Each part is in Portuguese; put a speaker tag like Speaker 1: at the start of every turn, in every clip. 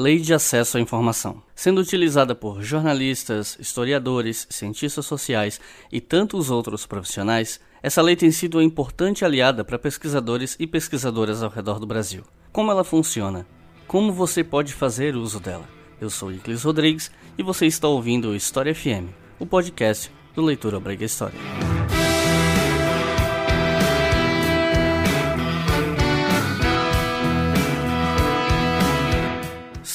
Speaker 1: Lei de Acesso à Informação. Sendo utilizada por jornalistas, historiadores, cientistas sociais e tantos outros profissionais, essa lei tem sido uma importante aliada para pesquisadores e pesquisadoras ao redor do Brasil. Como ela funciona? Como você pode fazer uso dela? Eu sou Iclis Rodrigues e você está ouvindo o História FM, o podcast do Leitura Obriga História.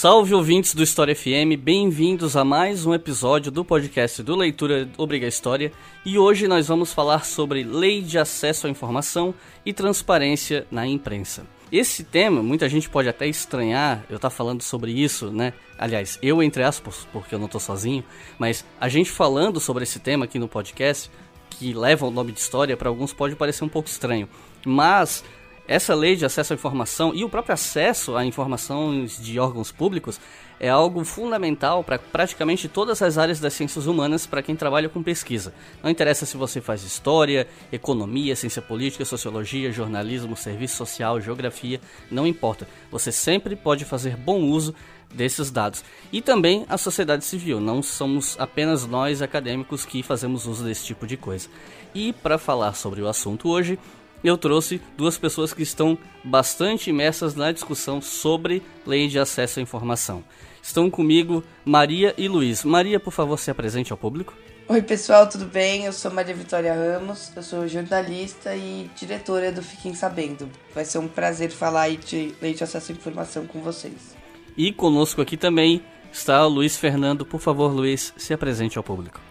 Speaker 1: Salve ouvintes do História FM, bem-vindos a mais um episódio do podcast do Leitura Obriga História e hoje nós vamos falar sobre Lei de Acesso à Informação e Transparência na Imprensa. Esse tema, muita gente pode até estranhar eu estar tá falando sobre isso, né? Aliás, eu entre aspas, porque eu não estou sozinho, mas a gente falando sobre esse tema aqui no podcast, que leva o nome de história, para alguns pode parecer um pouco estranho. Mas essa lei de acesso à informação e o próprio acesso a informações de órgãos públicos é algo fundamental para praticamente todas as áreas das ciências humanas para quem trabalha com pesquisa. Não interessa se você faz história, economia, ciência política, sociologia, jornalismo, serviço social, geografia, não importa. Você sempre pode fazer bom uso desses dados. E também a sociedade civil, não somos apenas nós acadêmicos que fazemos uso desse tipo de coisa. E para falar sobre o assunto hoje, eu trouxe duas pessoas que estão bastante imersas na discussão sobre lei de acesso à informação. Estão comigo Maria e Luiz. Maria, por favor, se apresente ao público.
Speaker 2: Oi, pessoal, tudo bem? Eu sou Maria Vitória Ramos, eu sou jornalista e diretora do Fiquem Sabendo. Vai ser um prazer falar aí de lei de acesso à informação com vocês.
Speaker 1: E conosco aqui também está o Luiz Fernando. Por favor, Luiz, se apresente ao público.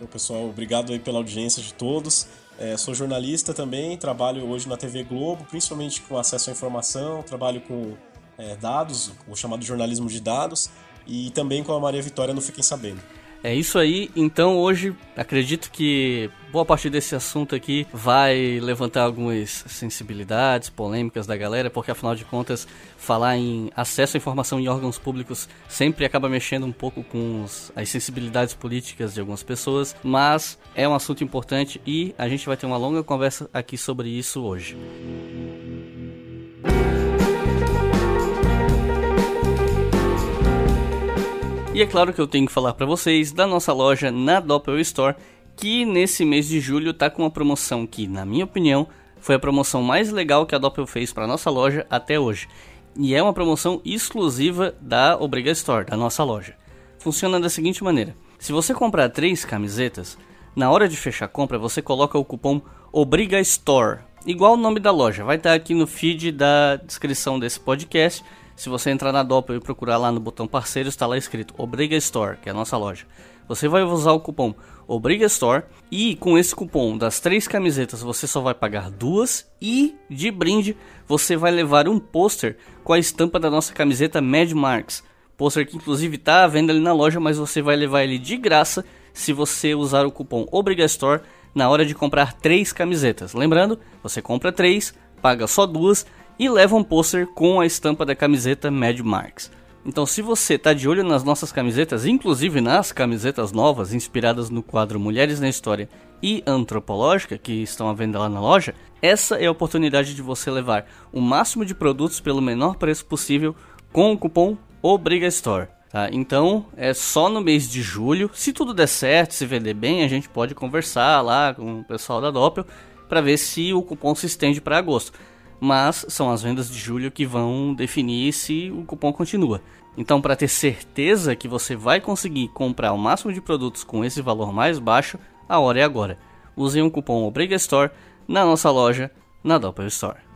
Speaker 3: Oi, pessoal, obrigado aí pela audiência de todos. É, sou jornalista também, trabalho hoje na TV Globo, principalmente com acesso à informação, trabalho com é, dados, o chamado jornalismo de dados, e também com a Maria Vitória no Fiquem Sabendo.
Speaker 1: É isso aí. Então hoje acredito que boa parte desse assunto aqui vai levantar algumas sensibilidades, polêmicas da galera, porque afinal de contas falar em acesso à informação em órgãos públicos sempre acaba mexendo um pouco com os, as sensibilidades políticas de algumas pessoas, mas é um assunto importante e a gente vai ter uma longa conversa aqui sobre isso hoje. E é claro que eu tenho que falar para vocês da nossa loja na Doppel Store, que nesse mês de julho tá com uma promoção que, na minha opinião, foi a promoção mais legal que a Doppel fez para nossa loja até hoje. E é uma promoção exclusiva da Obriga Store, da nossa loja. Funciona da seguinte maneira: se você comprar três camisetas, na hora de fechar a compra você coloca o cupom Obriga Store, igual o nome da loja, vai estar aqui no feed da descrição desse podcast se você entrar na Doppel e procurar lá no botão parceiros, está lá escrito Obriga Store, que é a nossa loja. Você vai usar o cupom Obriga Store e com esse cupom das três camisetas você só vai pagar duas e de brinde você vai levar um pôster com a estampa da nossa camiseta Mad Marks. Pôster que inclusive está à venda ali na loja, mas você vai levar ele de graça se você usar o cupom Obriga Store na hora de comprar três camisetas. Lembrando, você compra três, paga só duas e leva um pôster com a estampa da camiseta Mad Marks. Então, se você está de olho nas nossas camisetas, inclusive nas camisetas novas inspiradas no quadro Mulheres na História e Antropológica, que estão à venda lá na loja, essa é a oportunidade de você levar o máximo de produtos pelo menor preço possível com o cupom ObrigaStore. Tá? Então, é só no mês de julho. Se tudo der certo, se vender bem, a gente pode conversar lá com o pessoal da Doppel para ver se o cupom se estende para agosto mas são as vendas de julho que vão definir se o cupom continua. Então, para ter certeza que você vai conseguir comprar o máximo de produtos com esse valor mais baixo, a hora é agora. Use o cupom ObrigaStore na nossa loja, na Doppel Store.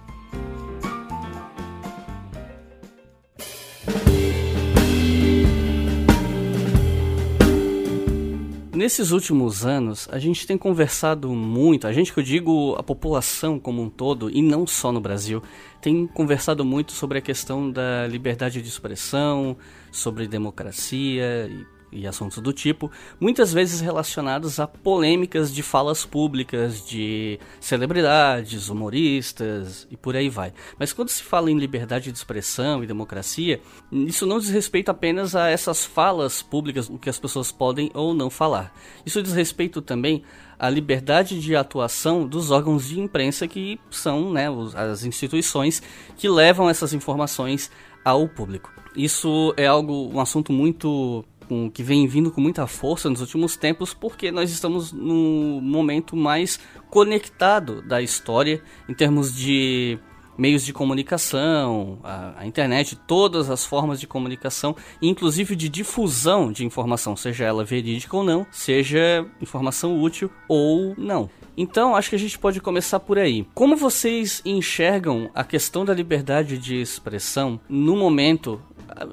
Speaker 1: Nesses últimos anos, a gente tem conversado muito, a gente que eu digo a população como um todo, e não só no Brasil, tem conversado muito sobre a questão da liberdade de expressão, sobre democracia e e assuntos do tipo, muitas vezes relacionados a polêmicas de falas públicas de celebridades, humoristas e por aí vai. Mas quando se fala em liberdade de expressão e democracia, isso não diz respeito apenas a essas falas públicas, o que as pessoas podem ou não falar. Isso diz respeito também à liberdade de atuação dos órgãos de imprensa que são né, as instituições que levam essas informações ao público. Isso é algo, um assunto muito que vem vindo com muita força nos últimos tempos, porque nós estamos num momento mais conectado da história em termos de meios de comunicação, a, a, internet, todas as formas de comunicação, inclusive de difusão de informação, seja ela verídica ou não, seja informação útil ou não. Então, acho que a gente pode começar por aí. Como vocês enxergam a questão da liberdade de expressão no momento?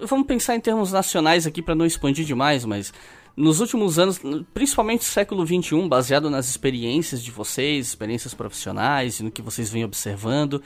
Speaker 1: Vamos pensar em termos nacionais aqui para não expandir demais, mas nos últimos anos, principalmente século XXI, baseado nas experiências de vocês, experiências profissionais e no que vocês vêm observando,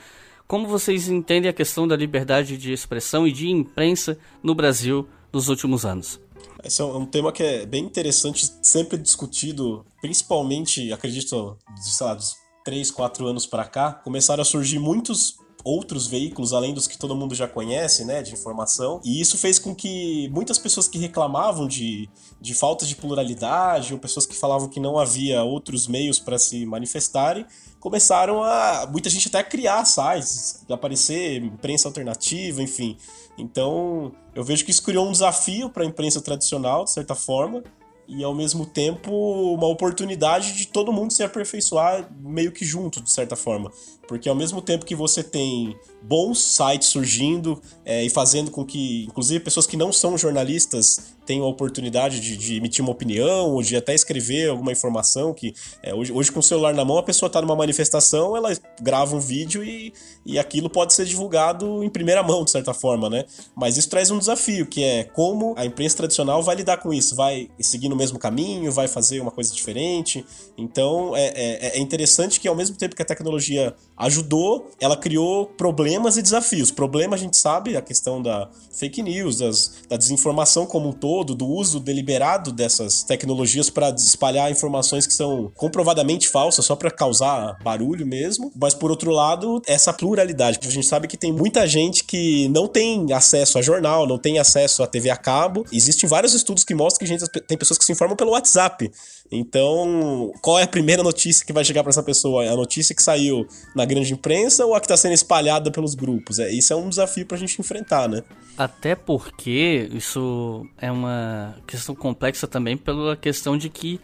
Speaker 1: como vocês entendem a questão da liberdade de expressão e de imprensa no Brasil nos últimos anos?
Speaker 3: Esse é um tema que é bem interessante, sempre discutido, principalmente, acredito, sei lá, dos 3, 4 anos para cá, começaram a surgir muitos outros veículos além dos que todo mundo já conhece, né, de informação. E isso fez com que muitas pessoas que reclamavam de, de falta de pluralidade ou pessoas que falavam que não havia outros meios para se manifestarem, começaram a muita gente até a criar sites, aparecer imprensa alternativa, enfim. Então, eu vejo que isso criou um desafio para a imprensa tradicional, de certa forma, e ao mesmo tempo uma oportunidade de todo mundo se aperfeiçoar meio que junto, de certa forma. Porque ao mesmo tempo que você tem bons sites surgindo é, e fazendo com que, inclusive, pessoas que não são jornalistas tenham a oportunidade de, de emitir uma opinião ou de até escrever alguma informação que é, hoje, hoje com o celular na mão a pessoa está numa manifestação, ela grava um vídeo e, e aquilo pode ser divulgado em primeira mão, de certa forma, né? Mas isso traz um desafio, que é como a imprensa tradicional vai lidar com isso, vai seguir no mesmo caminho, vai fazer uma coisa diferente. Então é, é, é interessante que ao mesmo tempo que a tecnologia ajudou, ela criou problemas e desafios. Problema a gente sabe, a questão da fake news, das, da desinformação como um todo, do uso deliberado dessas tecnologias para espalhar informações que são comprovadamente falsas, só para causar barulho mesmo. Mas por outro lado, essa pluralidade, a gente sabe que tem muita gente que não tem acesso a jornal, não tem acesso a TV a cabo. Existem vários estudos que mostram que gente, tem pessoas que se informam pelo WhatsApp. Então, qual é a primeira notícia que vai chegar para essa pessoa? É a notícia que saiu na grande imprensa ou a que está sendo espalhada pelos grupos? É, isso é um desafio para a gente enfrentar, né?
Speaker 1: Até porque isso é uma questão complexa também pela questão de que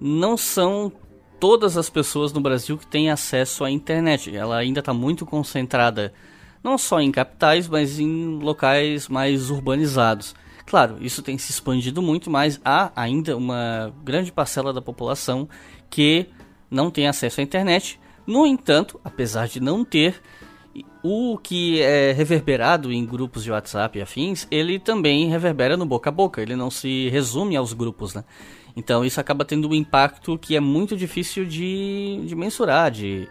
Speaker 1: não são todas as pessoas no Brasil que têm acesso à internet. Ela ainda está muito concentrada não só em capitais, mas em locais mais urbanizados. Claro, isso tem se expandido muito, mas há ainda uma grande parcela da população que não tem acesso à internet. No entanto, apesar de não ter, o que é reverberado em grupos de WhatsApp e afins, ele também reverbera no boca a boca, ele não se resume aos grupos, né? Então isso acaba tendo um impacto que é muito difícil de, de mensurar, de,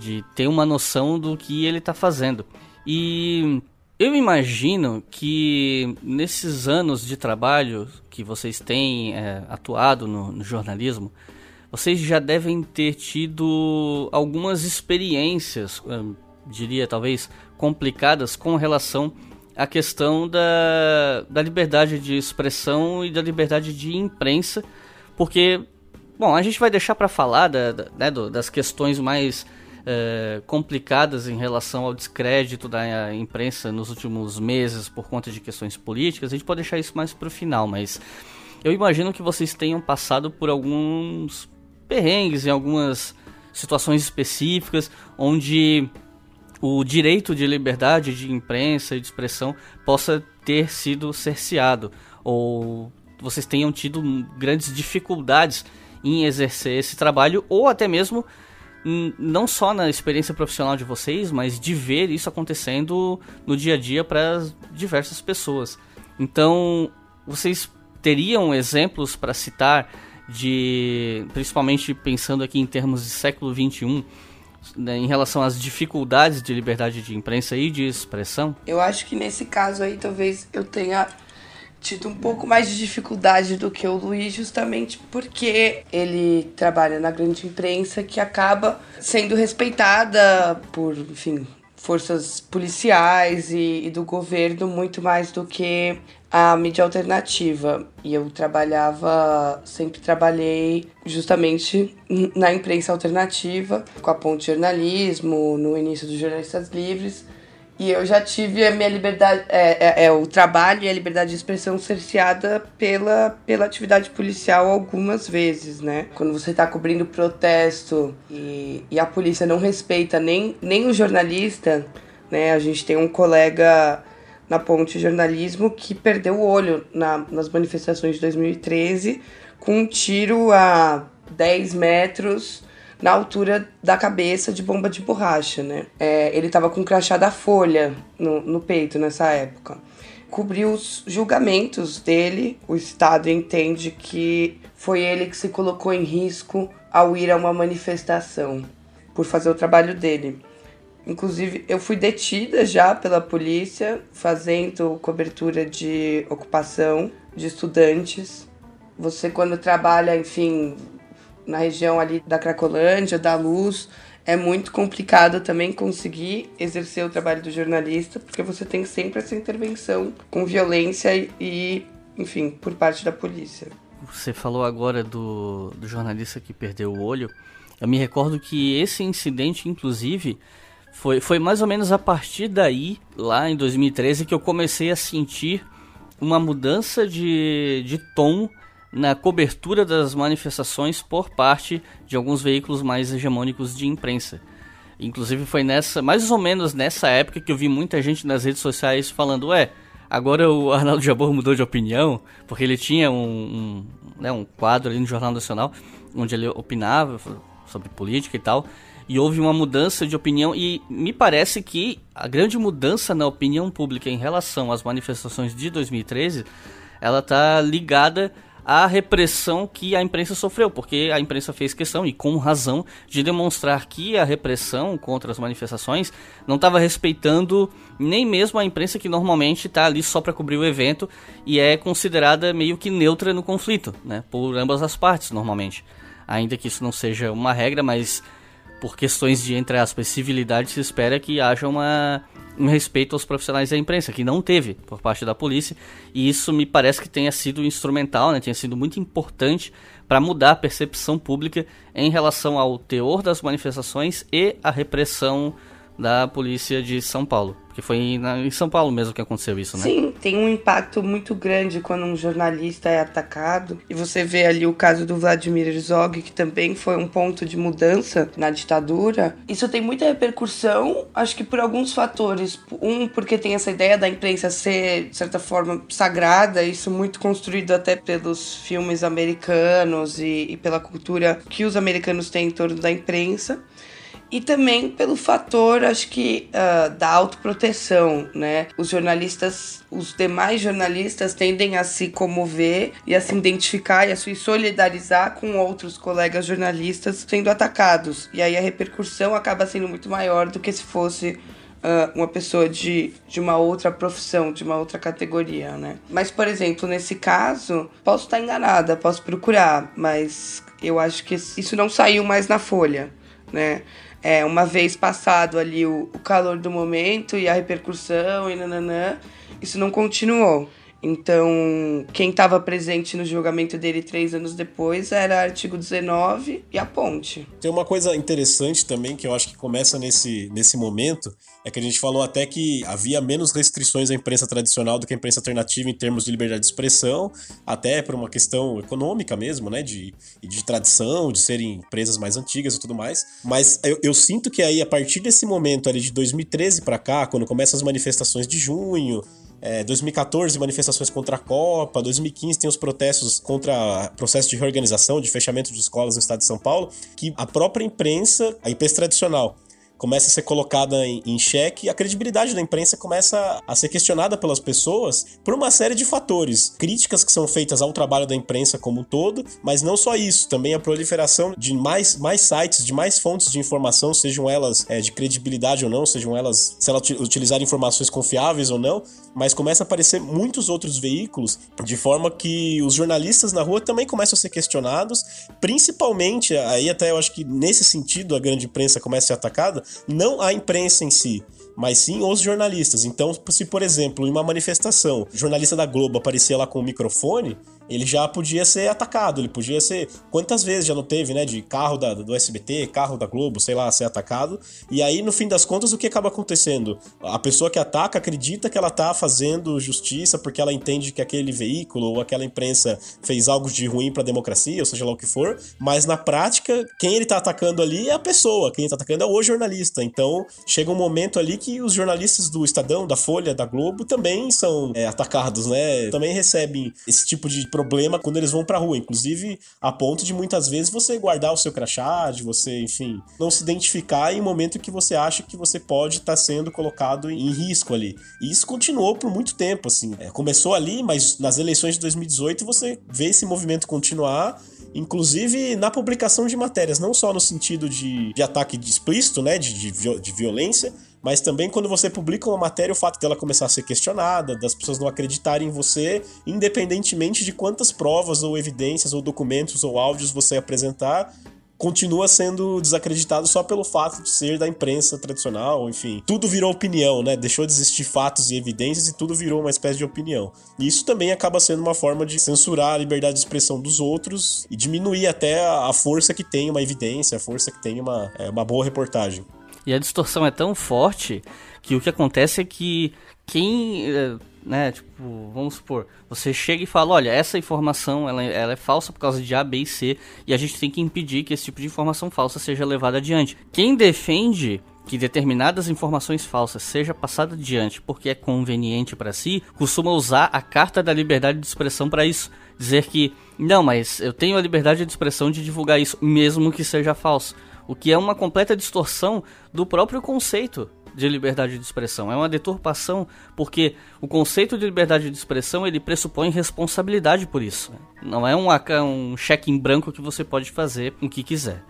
Speaker 1: de ter uma noção do que ele está fazendo. E eu imagino que nesses anos de trabalho que vocês têm é, atuado no, no, jornalismo, vocês já devem ter tido algumas experiências, diria talvez complicadas, com relação à questão da, da liberdade de expressão e da liberdade de imprensa, porque, bom, a gente vai deixar para falar da, da, né, das questões mais é, complicadas em relação ao descrédito da imprensa nos últimos meses por conta de questões políticas. A gente pode deixar isso mais para o final, mas eu imagino que vocês tenham passado por alguns perrengues em algumas situações específicas onde o direito de liberdade de imprensa e de expressão possa ter sido cerceado ou vocês tenham tido grandes dificuldades em exercer esse trabalho ou até mesmo não só na experiência profissional de vocês, mas de ver isso acontecendo no dia a dia para diversas pessoas. Então, vocês teriam exemplos para citar de, principalmente pensando aqui em termos de século 21, né, em relação às dificuldades de liberdade de imprensa e de expressão?
Speaker 2: Eu acho que nesse caso aí talvez eu tenha tido um pouco mais de dificuldade do que o Luiz, justamente porque ele trabalha na grande imprensa que acaba sendo respeitada por, enfim, forças policiais e, e do governo muito mais do que a mídia alternativa. E eu trabalhava, sempre trabalhei justamente na imprensa alternativa, com a Ponte Jornalismo, no início dos Jornalistas Livres. E eu já tive a minha liberdade, é, é, é, o trabalho e a liberdade de expressão cerceada pela, pela atividade policial algumas vezes, né? Quando você está cobrindo protesto e, e a polícia não respeita nem, nem o jornalista, né? A gente tem um colega na Ponte Jornalismo que perdeu o olho na, nas manifestações de 2013 com um tiro a 10 metros na altura da cabeça de bomba de borracha, né? É, ele tava com um crachá da Folha no, no peito nessa época. Cobriu os julgamentos dele, o Estado entende que foi ele que se colocou em risco ao ir a uma manifestação por fazer o trabalho dele. Inclusive, eu fui detida já pela polícia fazendo cobertura de ocupação de estudantes. Você, quando trabalha, enfim, na região ali da Cracolândia, da Luz, é muito complicado também conseguir exercer o trabalho do jornalista, porque você tem sempre essa intervenção com violência e, enfim, por parte da polícia.
Speaker 1: Você falou agora do, do jornalista que perdeu o olho. Eu me recordo que esse incidente, inclusive, foi, foi mais ou menos a partir daí, lá em 2013, que eu comecei a sentir uma mudança de, de tom na cobertura das manifestações por parte de alguns veículos mais hegemônicos de imprensa. Inclusive foi nessa, mais ou menos nessa época que eu vi muita gente nas redes sociais falando, ué, agora o Arnaldo Jabor mudou de opinião, porque ele tinha um, um, né, um quadro ali no Jornal Nacional, onde ele opinava sobre política e tal, e houve uma mudança de opinião e me parece que a grande mudança na opinião pública em relação às manifestações de 2013, ela está ligada à repressão que a imprensa sofreu, porque a imprensa fez questão, e com razão, de demonstrar que a repressão contra as manifestações não estava respeitando nem mesmo a imprensa que normalmente está ali só para cobrir o evento e é considerada meio que neutra no conflito, né, por ambas as partes normalmente. Ainda que isso não seja uma regra, mas por questões de, entre aspas, civilidade, se espera que haja uma um respeito aos profissionais da imprensa, que não teve por parte da polícia, e isso me parece que tenha sido instrumental, né, tenha sido muito importante para mudar a percepção pública em relação ao teor das manifestações e a repressão da polícia de São Paulo. Porque foi em São Paulo mesmo que aconteceu isso, né?
Speaker 2: Sim, tem um impacto muito grande quando um jornalista é atacado. E você vê ali o caso do Vladimir Herzog, que também foi um ponto de mudança na ditadura. Isso tem muita repercussão, acho que por alguns fatores. Um, porque tem essa ideia da imprensa ser, de certa forma, sagrada, isso muito construído até pelos filmes americanos e, e pela cultura que os americanos têm em torno da imprensa e também pelo fator, acho que, uh, da autoproteção, né? Os jornalistas, os demais jornalistas tendem a se comover e a se identificar e a se solidarizar com outros colegas jornalistas sendo atacados. E aí a repercussão acaba sendo muito maior do que se fosse Uh, uma pessoa de, de uma outra profissão, de uma outra categoria, né? Mas, por exemplo, nesse caso, posso estar enganada, posso procurar, mas eu acho que isso não saiu mais na folha, né? É, uma vez passado ali o, o calor do momento e a repercussão e nananã, isso não continuou. Então, quem estava presente no julgamento dele três anos depois era artigo 19 e a ponte.
Speaker 3: Tem uma coisa interessante também que eu acho que começa nesse, nesse momento, é que a gente falou até que havia menos restrições à imprensa tradicional do que à imprensa alternativa em termos de liberdade de expressão, até por uma questão econômica mesmo, né, de, de tradição, de serem empresas mais antigas e tudo mais. Mas eu, eu sinto que aí, a partir desse momento ali de 2013 para cá, quando começam as manifestações de junho, é, 2014, manifestações contra a Copa. 2015 tem os protestos contra processo de reorganização, de fechamento de escolas no estado de São Paulo, que a própria imprensa, a imprensa tradicional, começa a ser colocada em, em xeque a credibilidade da imprensa começa a ser questionada pelas pessoas por uma série de fatores. Críticas que são feitas ao trabalho da imprensa como um todo, mas não só isso, também a proliferação de mais, mais sites, de mais fontes de informação, sejam elas é, de credibilidade ou não, sejam elas, se ela utilizar informações confiáveis ou não, mas começa a aparecer muitos outros veículos, de forma que os jornalistas na rua também começam a ser questionados, principalmente, aí até eu acho que nesse sentido a grande imprensa começa a ser atacada, não a imprensa em si mas sim os jornalistas. Então, se por exemplo, em uma manifestação, o jornalista da Globo aparecia lá com o microfone, ele já podia ser atacado, ele podia ser. Quantas vezes já não teve, né? De carro da, do SBT, carro da Globo, sei lá, ser atacado. E aí, no fim das contas, o que acaba acontecendo? A pessoa que ataca acredita que ela tá fazendo justiça porque ela entende que aquele veículo ou aquela imprensa fez algo de ruim pra democracia, ou seja lá o que for, mas na prática, quem ele tá atacando ali é a pessoa, quem ele tá atacando é o jornalista. Então, chega um momento ali que os jornalistas do Estadão, da Folha, da Globo também são é, atacados, né? Também recebem esse tipo de problema quando eles vão pra rua. Inclusive, a ponto de muitas vezes você guardar o seu crachá, de você, enfim, não se identificar em um momento que você acha que você pode estar tá sendo colocado em risco ali. E isso continuou por muito tempo, assim. É, começou ali, mas nas eleições de 2018 você vê esse movimento continuar inclusive na publicação de matérias, não só no sentido de, de ataque explícito, né, de, de, de violência, mas também quando você publica uma matéria, o fato dela começar a ser questionada, das pessoas não acreditarem em você, independentemente de quantas provas ou evidências ou documentos ou áudios você apresentar, continua sendo desacreditado só pelo fato de ser da imprensa tradicional, enfim. Tudo virou opinião, né? Deixou de existir fatos e evidências e tudo virou uma espécie de opinião. E isso também acaba sendo uma forma de censurar a liberdade de expressão dos outros e diminuir até a força que tem uma evidência, a força que tem uma, é, uma boa reportagem.
Speaker 1: E a distorção é tão forte que o que acontece é que quem, eh, né, tipo, vamos supor, você chega e fala, olha, essa informação ela, ela é falsa por causa de A, B e C, e a gente tem que impedir que esse tipo de informação falsa seja levada adiante. Quem defende que determinadas informações falsas seja passada adiante porque é conveniente para si, costuma usar a carta da liberdade de expressão para isso, dizer que não, mas eu tenho a liberdade de expressão de divulgar isso mesmo que seja falso o que é uma completa distorção do próprio conceito de liberdade de expressão. É uma deturpação, porque o conceito de liberdade de expressão ele pressupõe responsabilidade por isso. Não é um, um cheque em branco que você pode fazer o que quiser.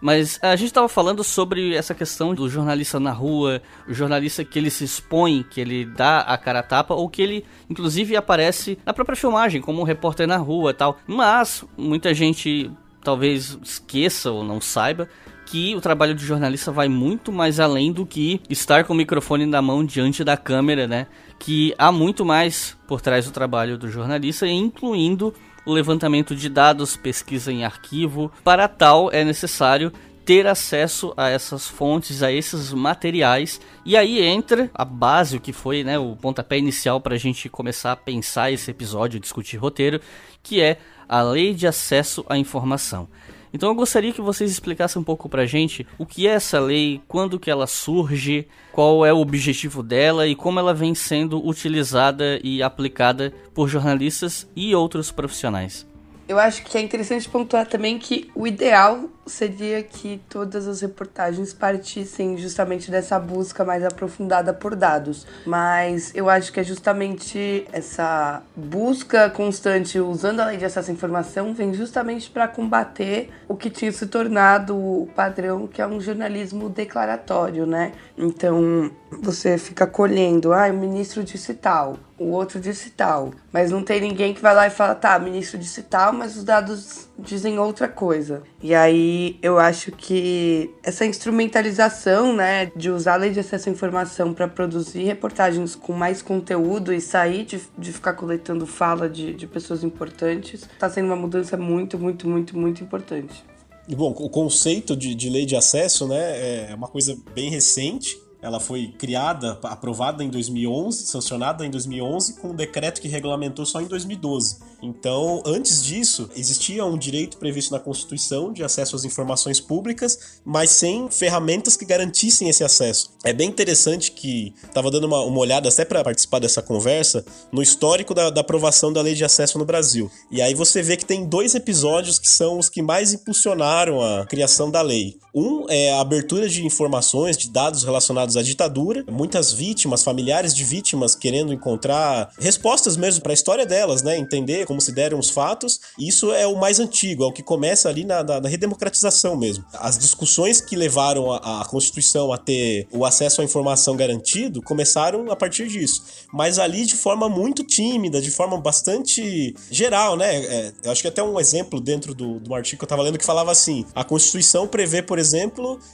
Speaker 1: Mas a gente estava falando sobre essa questão do jornalista na rua, o jornalista que ele se expõe, que ele dá a cara a tapa, ou que ele, inclusive, aparece na própria filmagem, como um repórter na rua tal. Mas muita gente talvez esqueça ou não saiba que o trabalho de jornalista vai muito mais além do que estar com o microfone na mão diante da câmera, né? Que há muito mais por trás do trabalho do jornalista, incluindo o levantamento de dados, pesquisa em arquivo. Para tal, é necessário ter acesso a essas fontes, a esses materiais. E aí entra a base, o que foi né, o pontapé inicial para a gente começar a pensar esse episódio, discutir roteiro, que é a Lei de Acesso à Informação. Então eu gostaria que vocês explicassem um pouco pra gente o que é essa lei, quando que ela surge, qual é o objetivo dela e como ela vem sendo utilizada e aplicada por jornalistas e outros profissionais.
Speaker 2: Eu acho que é interessante pontuar também que o ideal seria que todas as reportagens partissem justamente dessa busca mais aprofundada por dados. Mas eu acho que é justamente essa busca constante usando a lei de acesso à informação vem justamente para combater o que tinha se tornado o padrão, que é um jornalismo declaratório, né? Então você fica colhendo, ah, o ministro disse tal, o outro disse tal, mas não tem ninguém que vai lá e fala, tá, o ministro disse tal, mas os dados dizem outra coisa. E aí eu acho que essa instrumentalização, né, de usar a lei de acesso à informação para produzir reportagens com mais conteúdo e sair de, de ficar coletando fala de, de pessoas importantes, está sendo uma mudança muito, muito, muito, muito importante.
Speaker 3: Bom, o conceito de, de lei de acesso, né, é uma coisa bem recente ela foi criada, aprovada em 2011, sancionada em 2011, com um decreto que regulamentou só em 2012. Então, antes disso, existia um direito previsto na Constituição de acesso às informações públicas, mas sem ferramentas que garantissem esse acesso. É bem interessante que estava dando uma, uma, olhada até para participar dessa conversa no histórico da, da aprovação da lei de acesso no Brasil. E aí você vê que tem dois episódios que são os que mais impulsionaram a criação da lei. Um é a abertura de informações, de dados relacionados à ditadura, muitas vítimas, familiares de vítimas querendo encontrar respostas mesmo para a história delas, né? Entender como se deram os fatos. Isso é o mais antigo, é o que começa ali na, na, na redemocratização mesmo. As discussões que levaram a, a Constituição a ter o acesso à informação garantido começaram a partir disso. Mas ali de forma muito tímida, de forma bastante geral, né? É, eu acho que até um exemplo dentro do, do artigo que eu estava lendo que falava assim: a Constituição prevê, por exemplo,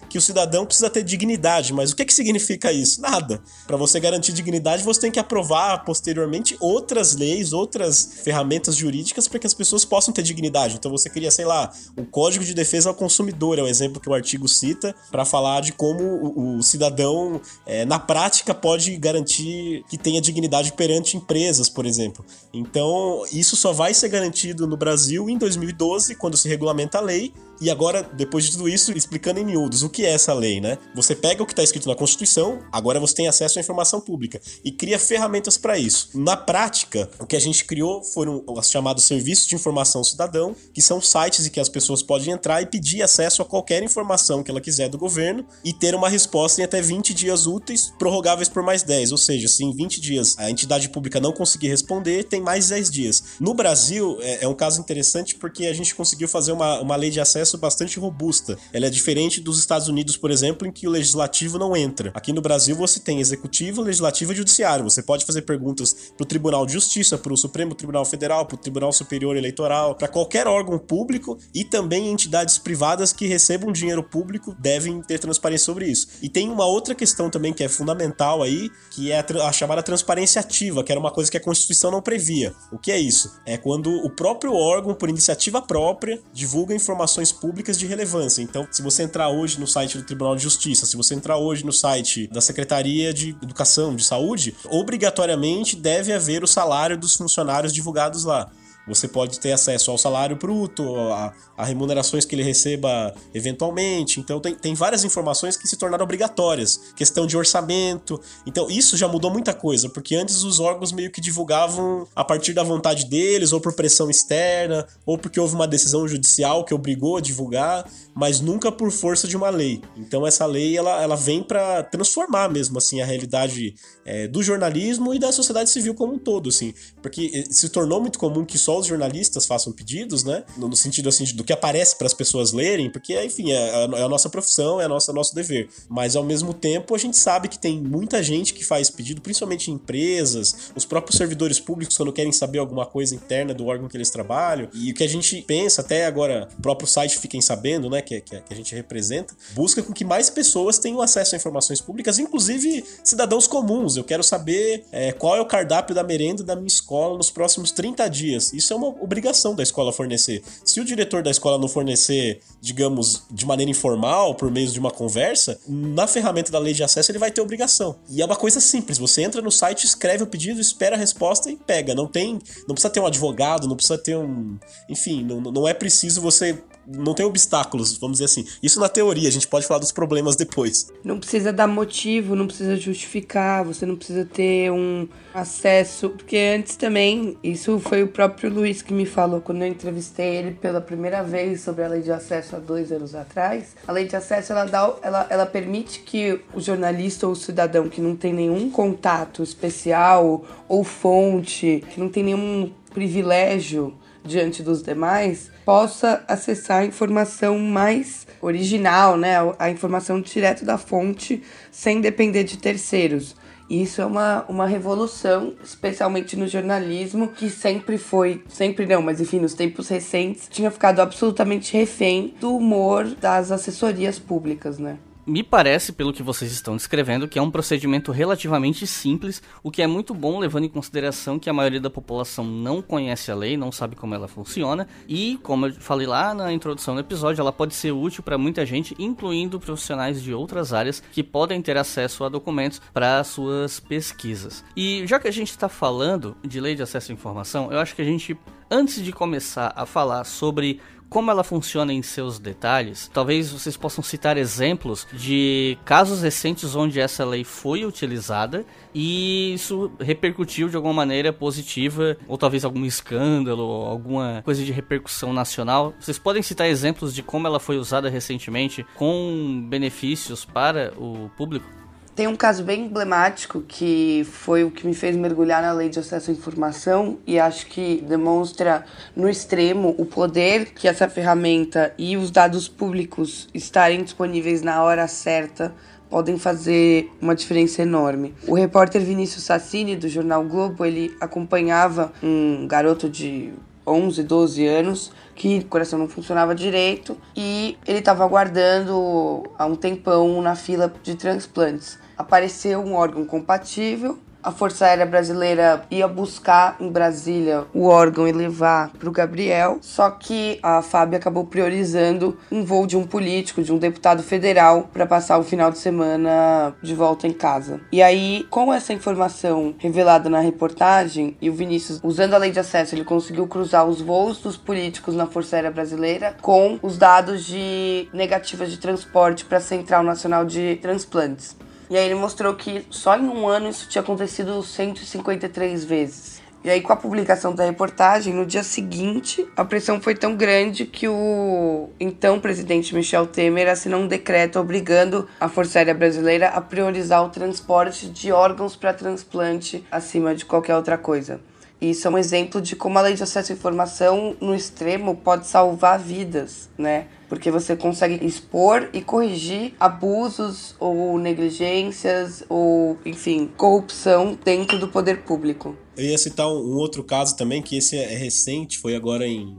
Speaker 3: que o cidadão precisa ter dignidade. Mas o que, que significa isso? Nada. Para você garantir dignidade, você tem que aprovar posteriormente outras leis, outras ferramentas jurídicas para que as pessoas possam ter dignidade. Então você cria, sei lá, o Código de Defesa ao Consumidor, é o exemplo que o artigo cita, para falar de como o, o cidadão, é, na prática, pode garantir que tenha dignidade perante empresas, por exemplo. Então, isso só vai ser garantido no Brasil em 2012, quando se regulamenta a lei, e agora, depois de tudo isso, explicando em miúdos o que é essa lei, né? Você pega o que está escrito na Constituição, agora você tem acesso à informação pública e cria ferramentas para isso. Na prática, o que a gente criou foram os chamados serviços de informação cidadão, que são sites em que as pessoas podem entrar e pedir acesso a qualquer informação que ela quiser do governo e ter uma resposta em até 20 dias úteis, prorrogáveis por mais 10. Ou seja, se em 20 dias a entidade pública não conseguir responder, tem mais 10 dias. No Brasil, é, é um caso interessante porque a gente conseguiu fazer uma, uma lei de acesso bastante robusta. Ela é diferente dos Estados Unidos, por exemplo, em que o legislativo não entra. Aqui no Brasil você tem executivo, legislativo e judiciário. Você pode fazer perguntas para o Tribunal de Justiça, para o Supremo Tribunal Federal, para o Tribunal Superior Eleitoral, para qualquer órgão público e também entidades privadas que recebam dinheiro público devem ter transparência sobre isso. E tem uma outra questão também que é fundamental aí, que é a, a chamada transparência ativa, que era uma coisa que a Constituição não previa. O que é isso? É quando o próprio órgão, por iniciativa própria, divulga informações públicas de relevância. Então, se você entrar hoje no site do Tribunal de Justiça, se você entrar hoje no site da Secretaria de Educação, de Saúde, obrigatoriamente deve haver o salário dos funcionários divulgados lá. Você pode ter acesso ao salário bruto, a, a remunerações que ele receba eventualmente. Então, tem, tem várias informações que se tornaram obrigatórias. Questão de orçamento. Então, isso já mudou muita coisa, porque antes os órgãos meio que divulgavam a partir da vontade deles, ou por pressão externa, ou porque houve uma decisão judicial que obrigou a divulgar, mas nunca por força de uma lei. Então, essa lei ela, ela vem para transformar mesmo assim a realidade é, do jornalismo e da sociedade civil como um todo, assim, porque eh, se tornou muito comum que só os jornalistas façam pedidos, né? No, sentido assim do que aparece para as pessoas lerem, porque enfim é, é, é, a nossa profissão, é a nossa nosso dever. Mas ao mesmo tempo a gente sabe que tem muita gente que faz pedido, principalmente em empresas, os próprios servidores públicos quando querem saber alguma coisa interna do órgão que eles trabalham. E o que a gente pensa até agora, o próprio site Fiquem Sabendo, né? Que, que, que a gente representa, busca com que mais pessoas tenham acesso a informações públicas, inclusive cidadãos comuns. Eu quero saber é, qual é o cardápio da merenda da minha escola nos próximos 30 dias. Isso é uma obrigação da escola fornecer. Se o diretor da escola não fornecer, digamos, de maneira informal, por meio de uma conversa, na ferramenta da lei de acesso ele vai ter obrigação. E é uma coisa simples. Você entra no site, escreve o pedido, espera a resposta e pega. Não tem, não precisa ter um advogado, não precisa ter um, enfim, não, não é preciso você não tem obstáculos, vamos dizer assim. Isso na teoria, a gente pode falar dos problemas depois.
Speaker 2: Não precisa dar motivo, não precisa justificar, você não precisa ter um acesso, porque antes também, isso foi o próprio Luiz que me falou quando eu entrevistei ele pela primeira vez sobre a lei de acesso há dois anos atrás. A lei de acesso ela dá, ela, ela permite que o jornalista ou o cidadão que não tem nenhum contato especial ou fonte, que não tem nenhum privilégio diante dos demais, possa acessar a informação mais original, né? A informação direto da fonte, sem depender de terceiros. Isso é uma, uma revolução, especialmente no jornalismo, que sempre foi, sempre não, mas enfim, nos tempos recentes, tinha ficado absolutamente refém do humor das assessorias públicas, né?
Speaker 1: Me parece, pelo que vocês estão descrevendo, que é um procedimento relativamente simples, o que é muito bom levando em consideração que a maioria da população não conhece a lei, não sabe como ela funciona, e, como eu falei lá na introdução do episódio, ela pode ser útil para muita gente, incluindo profissionais de outras áreas que podem ter acesso a documentos para suas pesquisas. E já que a gente está falando de lei de acesso à informação, eu acho que a gente, antes de começar a falar sobre como ela funciona em seus detalhes, talvez vocês possam citar exemplos de casos recentes onde essa lei foi utilizada e isso repercutiu de alguma maneira positiva, ou talvez algum escândalo, alguma coisa de repercussão nacional. Vocês podem citar exemplos de como ela foi usada recentemente com benefícios para o público?
Speaker 2: Tem um caso bem emblemático que foi o que me fez mergulhar na lei de acesso à informação e acho que demonstra no extremo o poder que essa ferramenta e os dados públicos estarem disponíveis na hora certa podem fazer uma diferença enorme. O repórter Vinícius Sassini do jornal Globo, ele acompanhava um garoto de 11, 12 anos, que o coração não funcionava direito e ele estava aguardando há um tempão na fila de transplantes. Apareceu um órgão compatível a Força Aérea Brasileira ia buscar em Brasília o órgão e levar para o Gabriel, só que a FAB acabou priorizando um voo de um político, de um deputado federal, para passar o final de semana de volta em casa. E aí, com essa informação revelada na reportagem, e o Vinícius, usando a lei de acesso, ele conseguiu cruzar os voos dos políticos na Força Aérea Brasileira com os dados de negativas de transporte para a Central Nacional de Transplantes. E aí ele mostrou que só em um ano isso tinha acontecido 153 vezes. E aí, com a publicação da reportagem, no dia seguinte, a pressão foi tão grande que o então presidente Michel Temer assinou um decreto obrigando a Força Aérea Brasileira a priorizar o transporte de órgãos para transplante acima de qualquer outra coisa. Isso é um exemplo de como a lei de acesso à informação, no extremo, pode salvar vidas, né? Porque você consegue expor e corrigir abusos ou negligências ou, enfim, corrupção dentro do poder público.
Speaker 3: Eu ia citar um outro caso também, que esse é recente, foi agora em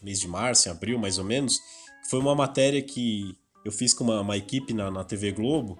Speaker 3: mês de março, em abril mais ou menos. Foi uma matéria que eu fiz com uma, uma equipe na, na TV Globo,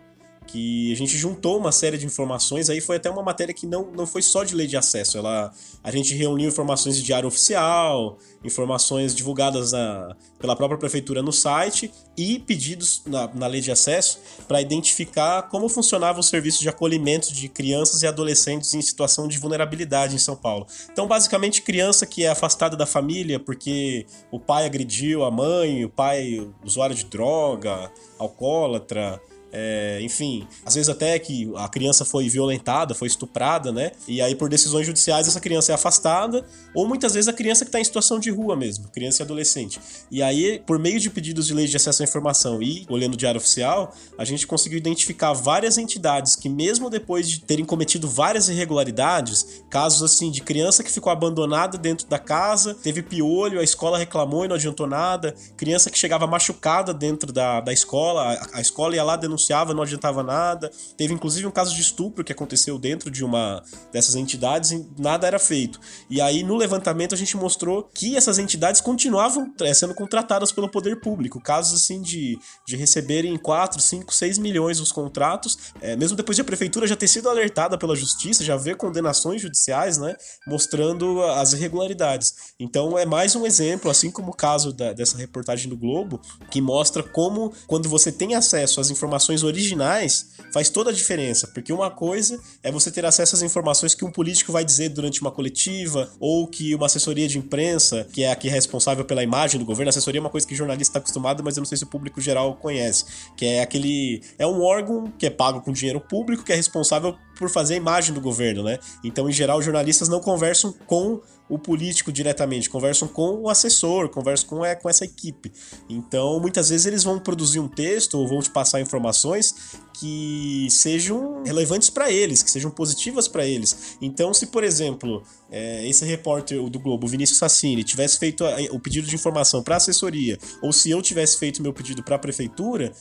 Speaker 3: que a gente juntou uma série de informações, aí foi até uma matéria que não, não foi só de lei de acesso, ela, a gente reuniu informações de diário oficial, informações divulgadas na, pela própria prefeitura no site e pedidos na, na lei de acesso para identificar como funcionava o serviço de acolhimento de crianças e adolescentes em situação de vulnerabilidade em São Paulo. Então, basicamente, criança que é afastada da família porque o pai agrediu a mãe, o pai usuário de droga, alcoólatra, é, enfim, às vezes até que a criança foi violentada, foi estuprada, né? E aí, por decisões judiciais, essa criança é afastada, ou muitas vezes a criança que está em situação de rua mesmo, criança e adolescente. E aí, por meio de pedidos de lei de acesso à informação e olhando o Diário Oficial, a gente conseguiu identificar várias entidades que, mesmo depois de terem cometido várias irregularidades, casos assim de criança que ficou abandonada dentro da casa, teve piolho, a escola reclamou e não adiantou nada, criança que chegava machucada dentro da, da escola, a, a escola ia lá denunciar denunciava, não adiantava nada. Teve inclusive um caso de estupro que aconteceu dentro de uma dessas entidades e nada era feito. E aí no levantamento a gente mostrou que essas entidades continuavam é, sendo contratadas pelo poder público. Casos assim de, de receberem 4, 5, 6 milhões os contratos, é, mesmo depois de a prefeitura já ter sido alertada pela justiça, já ver condenações judiciais, né, mostrando as irregularidades. Então é mais um exemplo, assim como o caso da, dessa reportagem do Globo, que mostra como quando você tem acesso às informações informações originais faz toda a diferença, porque uma coisa é você ter acesso às informações que um político vai dizer durante uma coletiva ou que uma assessoria de imprensa, que é a que é responsável pela imagem do governo, a assessoria é uma coisa que jornalista está acostumado, mas eu não sei se o público geral conhece, que é aquele é um órgão que é pago com dinheiro público que é responsável por fazer a imagem do governo, né? Então, em geral, jornalistas não conversam com o político diretamente, conversam com o assessor, conversam com, é, com essa equipe. Então, muitas vezes eles vão produzir um texto ou vão te passar informações que sejam relevantes para eles, que sejam positivas para eles. Então, se, por exemplo, é, esse repórter do Globo, Vinícius Sassini, tivesse feito a, o pedido de informação para assessoria, ou se eu tivesse feito meu pedido para a prefeitura,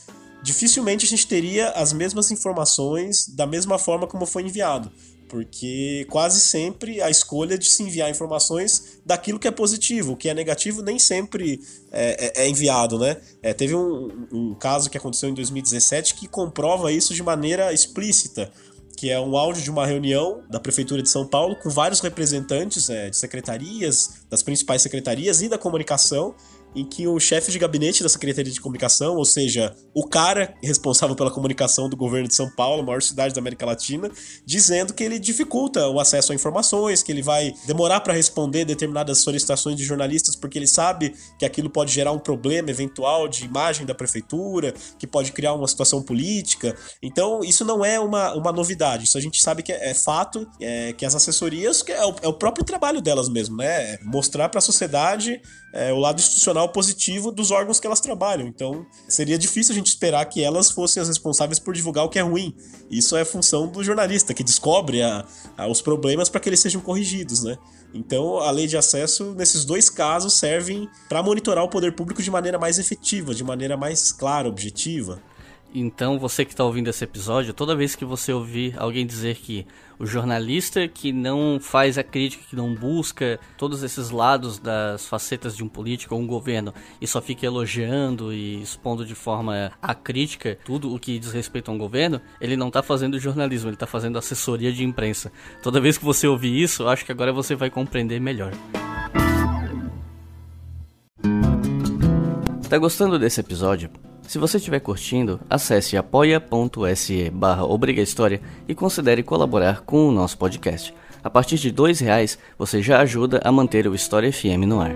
Speaker 3: dificilmente a gente teria as mesmas informações da mesma forma como foi enviado. Porque quase sempre a escolha de se enviar informações daquilo que é positivo, o que é negativo nem sempre é, é, é enviado, né? É, teve um, um caso que aconteceu em 2017 que comprova isso de maneira explícita que é um áudio de uma reunião da Prefeitura de São Paulo com vários representantes é, de secretarias, das principais secretarias e da comunicação, em que o chefe de gabinete da Secretaria de Comunicação, ou seja, o cara responsável pela comunicação do governo de São Paulo, maior cidade da América Latina, dizendo que ele dificulta o acesso a informações, que ele vai demorar para responder determinadas solicitações de jornalistas porque ele sabe que aquilo pode gerar um problema eventual de imagem da prefeitura, que pode criar uma situação política. Então, isso não é uma, uma novidade, isso a gente sabe que é, é fato, é, que as assessorias, que é o, é o próprio trabalho delas mesmo, né? É mostrar para a sociedade é, o lado institucional positivo dos órgãos que elas trabalham. Então, seria difícil a gente esperar que elas fossem as responsáveis por divulgar o que é ruim. Isso é função do jornalista, que descobre a, a, os problemas para que eles sejam corrigidos, né? Então, a lei de acesso, nesses dois casos, servem para monitorar o poder público de maneira mais efetiva, de maneira mais clara, objetiva.
Speaker 1: Então, você que está ouvindo esse episódio, toda vez que você ouvir alguém dizer que o jornalista que não faz a crítica, que não busca todos esses lados das facetas de um político ou um governo e só fica elogiando e expondo de forma acrítica tudo o que diz respeito a um governo, ele não está fazendo jornalismo, ele está fazendo assessoria de imprensa. Toda vez que você ouvir isso, acho que agora você vai compreender melhor. Tá gostando desse episódio? Se você estiver curtindo, acesse apoia.se barra e considere colaborar com o nosso podcast. A partir de R$ reais você já ajuda a manter o História FM no ar.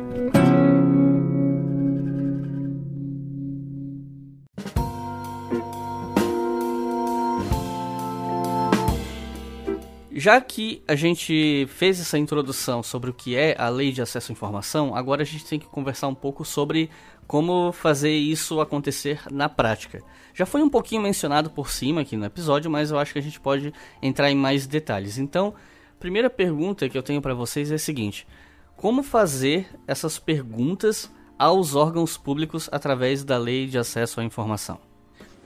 Speaker 1: Já que a gente fez essa introdução sobre o que é a Lei de Acesso à Informação, agora a gente tem que conversar um pouco sobre como fazer isso acontecer na prática. Já foi um pouquinho mencionado por cima aqui no episódio, mas eu acho que a gente pode entrar em mais detalhes. Então, primeira pergunta que eu tenho para vocês é a seguinte: como fazer essas perguntas aos órgãos públicos através da Lei de Acesso à Informação?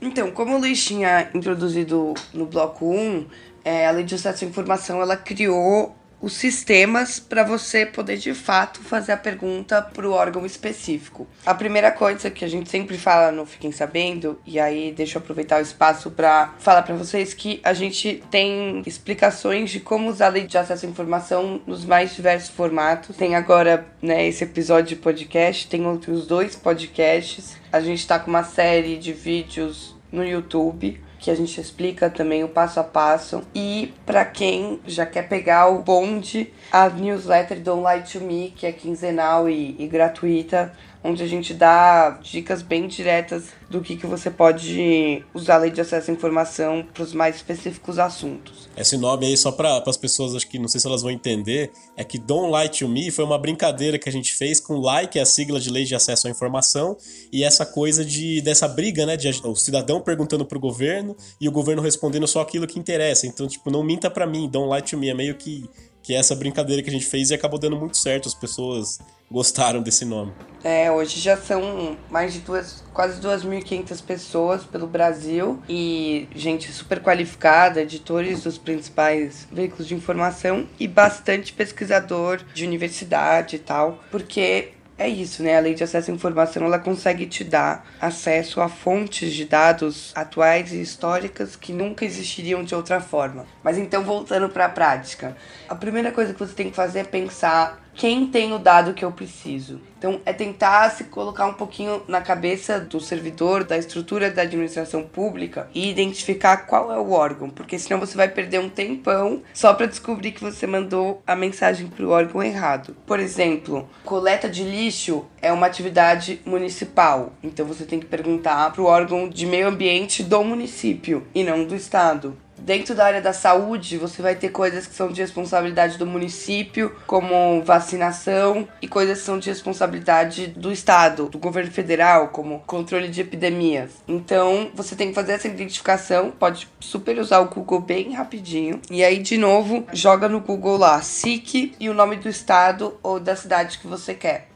Speaker 2: Então, como o Luiz tinha introduzido no bloco 1, é, a Lei de Acesso à Informação ela criou os sistemas para você poder de fato fazer a pergunta para o órgão específico. A primeira coisa que a gente sempre fala no Fiquem Sabendo, e aí deixa eu aproveitar o espaço para falar para vocês que a gente tem explicações de como usar a lei de acesso à informação nos mais diversos formatos. Tem agora né, esse episódio de podcast, tem outros dois podcasts. A gente está com uma série de vídeos no YouTube que a gente explica também o passo a passo. E para quem já quer pegar o bonde, a newsletter Don't Lie to Me, que é quinzenal e, e gratuita, onde a gente dá dicas bem diretas do que, que você pode usar a lei de acesso à informação para os mais específicos assuntos.
Speaker 3: Esse nome aí, só para as pessoas, acho que não sei se elas vão entender, é que Don't Lie to Me foi uma brincadeira que a gente fez com LIE, que é a sigla de Lei de Acesso à Informação, e essa coisa de dessa briga, né, de o cidadão perguntando para o governo e o governo respondendo só aquilo que interessa. Então, tipo, não minta para mim, Don't Lie to Me, é meio que que é essa brincadeira que a gente fez e acabou dando muito certo. As pessoas gostaram desse nome.
Speaker 2: É, hoje já são mais de duas, quase 2.500 pessoas pelo Brasil e gente super qualificada, editores dos principais veículos de informação e bastante pesquisador de universidade e tal, porque é isso, né? A lei de acesso à informação ela consegue te dar acesso a fontes de dados atuais e históricas que nunca existiriam de outra forma. Mas então voltando para a prática, a primeira coisa que você tem que fazer é pensar quem tem o dado que eu preciso. Então, é tentar se colocar um pouquinho na cabeça do servidor, da estrutura da administração pública e identificar qual é o órgão, porque senão você vai perder um tempão só para descobrir que você mandou a mensagem para o órgão errado. Por exemplo, coleta de lixo é uma atividade municipal, então você tem que perguntar para o órgão de meio ambiente do município e não do estado. Dentro da área da saúde, você vai ter coisas que são de responsabilidade do município, como vacinação, e coisas que são de responsabilidade do estado, do governo federal, como controle de epidemias. Então, você tem que fazer essa identificação, pode super usar o Google bem rapidinho. E aí, de novo, joga no Google lá SIC e o nome do estado ou da cidade que você quer.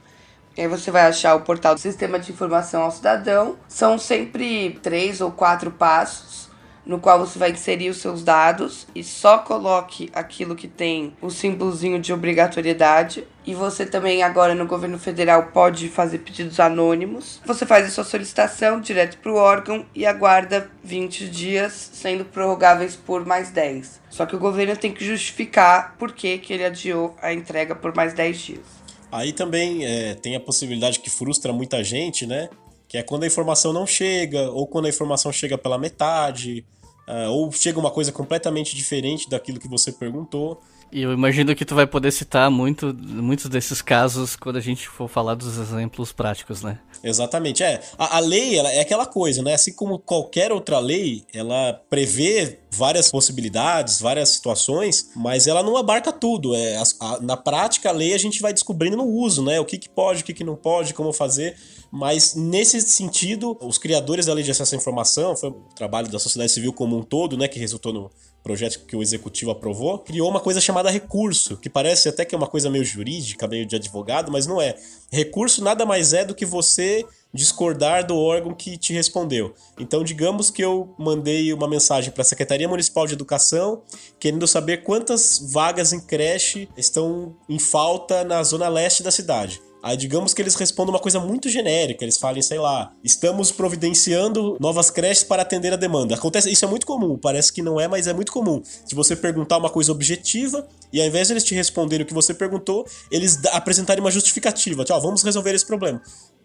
Speaker 2: E aí você vai achar o portal do Sistema de Informação ao Cidadão. São sempre três ou quatro passos no qual você vai inserir os seus dados e só coloque aquilo que tem o símbolozinho de obrigatoriedade. E você também agora no governo federal pode fazer pedidos anônimos. Você faz a sua solicitação direto para o órgão e aguarda 20 dias, sendo prorrogáveis por mais 10. Só que o governo tem que justificar por que, que ele adiou a entrega por mais 10 dias.
Speaker 3: Aí também é, tem a possibilidade que frustra muita gente, né? Que é quando a informação não chega, ou quando a informação chega pela metade, Uh, ou chega uma coisa completamente diferente daquilo que você perguntou.
Speaker 1: E eu imagino que tu vai poder citar muito, muitos desses casos quando a gente for falar dos exemplos práticos, né?
Speaker 3: Exatamente. É, a, a lei ela é aquela coisa, né? Assim como qualquer outra lei, ela prevê várias possibilidades, várias situações, mas ela não abarca tudo. É, a, a, na prática, a lei a gente vai descobrindo no uso, né? O que, que pode, o que, que não pode, como fazer. Mas nesse sentido, os criadores da lei de acesso à informação, foi o trabalho da sociedade civil como um todo, né, que resultou no projeto que o executivo aprovou, criou uma coisa chamada recurso, que parece até que é uma coisa meio jurídica, meio de advogado, mas não é. Recurso nada mais é do que você discordar do órgão que te respondeu. Então, digamos que eu mandei uma mensagem para a Secretaria Municipal de Educação querendo saber quantas vagas em creche estão em falta na zona leste da cidade. Aí digamos que eles respondam uma coisa muito genérica, eles falem, sei lá, estamos providenciando novas creches para atender a demanda. Acontece, isso é muito comum, parece que não é, mas é muito comum. Se você perguntar uma coisa objetiva e ao invés de eles te responderem o que você perguntou, eles apresentarem uma justificativa, tipo, vamos resolver esse problema.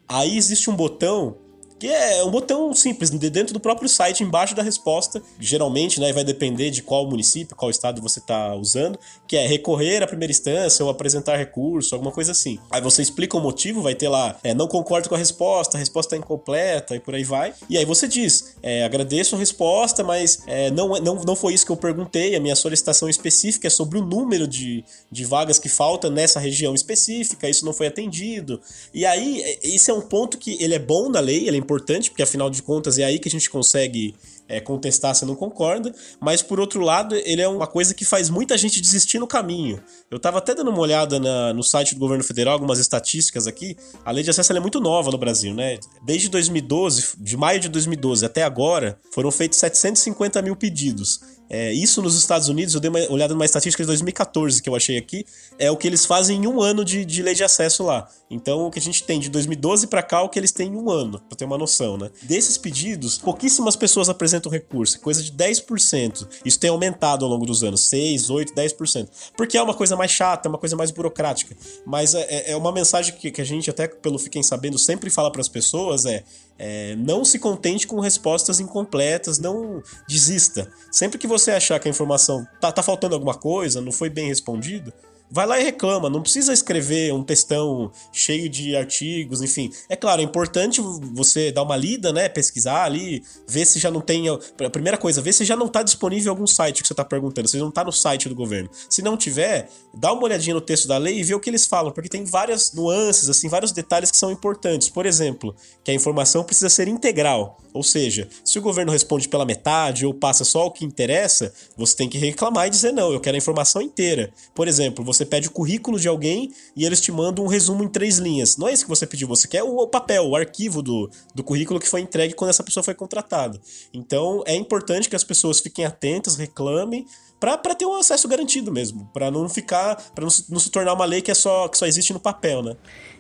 Speaker 3: Aí existe um botão que é um botão simples, dentro do próprio site, embaixo da resposta. Geralmente, né, vai depender de qual município, qual estado você está usando, que é recorrer à primeira instância ou apresentar recurso, alguma coisa assim. Aí você explica o motivo, vai ter lá, é, não concordo com a resposta, a resposta é incompleta e por aí vai. E aí você diz, é, agradeço a resposta, mas é, não, não, não foi isso que eu perguntei, a minha solicitação específica é sobre o número de, de vagas que falta nessa região específica, isso não foi atendido. E aí, esse é um ponto que ele é bom na lei, ele é importante importante, porque afinal de contas é aí que a gente consegue é, contestar se não concorda, mas por outro lado, ele é uma coisa que faz muita gente desistir no caminho. Eu estava até dando uma olhada na, no site do governo federal, algumas estatísticas aqui. A lei de acesso é muito nova no Brasil, né? Desde 2012, de maio de 2012 até agora, foram feitos 750 mil pedidos. É, isso nos Estados Unidos, eu dei uma olhada numa estatística de 2014 que eu achei aqui, é o que eles fazem em um ano de, de lei de acesso lá. Então, o que a gente tem de 2012 para cá, é o que eles têm em um ano, pra ter uma noção, né? Desses pedidos, pouquíssimas pessoas apresentam recurso, coisa de 10%. Isso tem aumentado ao longo dos anos, 6, 8, 10%. Porque é uma coisa mais chata, é uma coisa mais burocrática. Mas é, é, é uma mensagem que, que a gente, até pelo Fiquem Sabendo, sempre fala para as pessoas: é é, não se contente com respostas incompletas, não desista. Sempre que você achar que a informação tá, tá faltando alguma coisa, não foi bem respondido, vai lá e reclama. Não precisa escrever um textão cheio de artigos, enfim. É claro, é importante você dar uma lida, né? Pesquisar ali, ver se já não tem. A primeira coisa, ver se já não está disponível algum site que você está perguntando, se não está no site do governo. Se não tiver, dá uma olhadinha no texto da lei e vê o que eles falam, porque tem várias nuances, assim, vários detalhes que são importantes. Por exemplo, que a informação precisa ser integral. Ou seja, se o governo responde pela metade ou passa só o que interessa, você tem que reclamar e dizer não, eu quero a informação inteira. Por exemplo, você pede o currículo de alguém e eles te mandam um resumo em três linhas. Não é isso que você pediu, você quer o papel, o arquivo do, do currículo que foi entregue quando essa pessoa foi contratada. Então é importante que as pessoas fiquem atentas, reclamem, para ter um acesso garantido mesmo, para não ficar, para não, não, se tornar uma lei que é só que só existe no papel, né?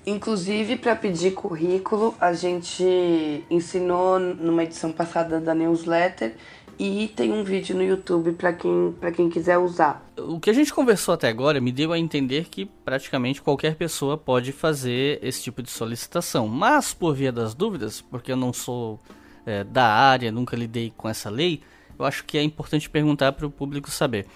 Speaker 2: Inclusive, para pedir currículo, a gente ensinou numa edição passada da newsletter e tem um vídeo no YouTube para quem, quem quiser usar.
Speaker 1: O que a gente conversou até agora me deu a entender que praticamente qualquer pessoa pode fazer esse tipo de solicitação. Mas, por via das dúvidas, porque eu não sou é, da área, nunca lidei com essa lei, eu acho que é importante perguntar para o público saber.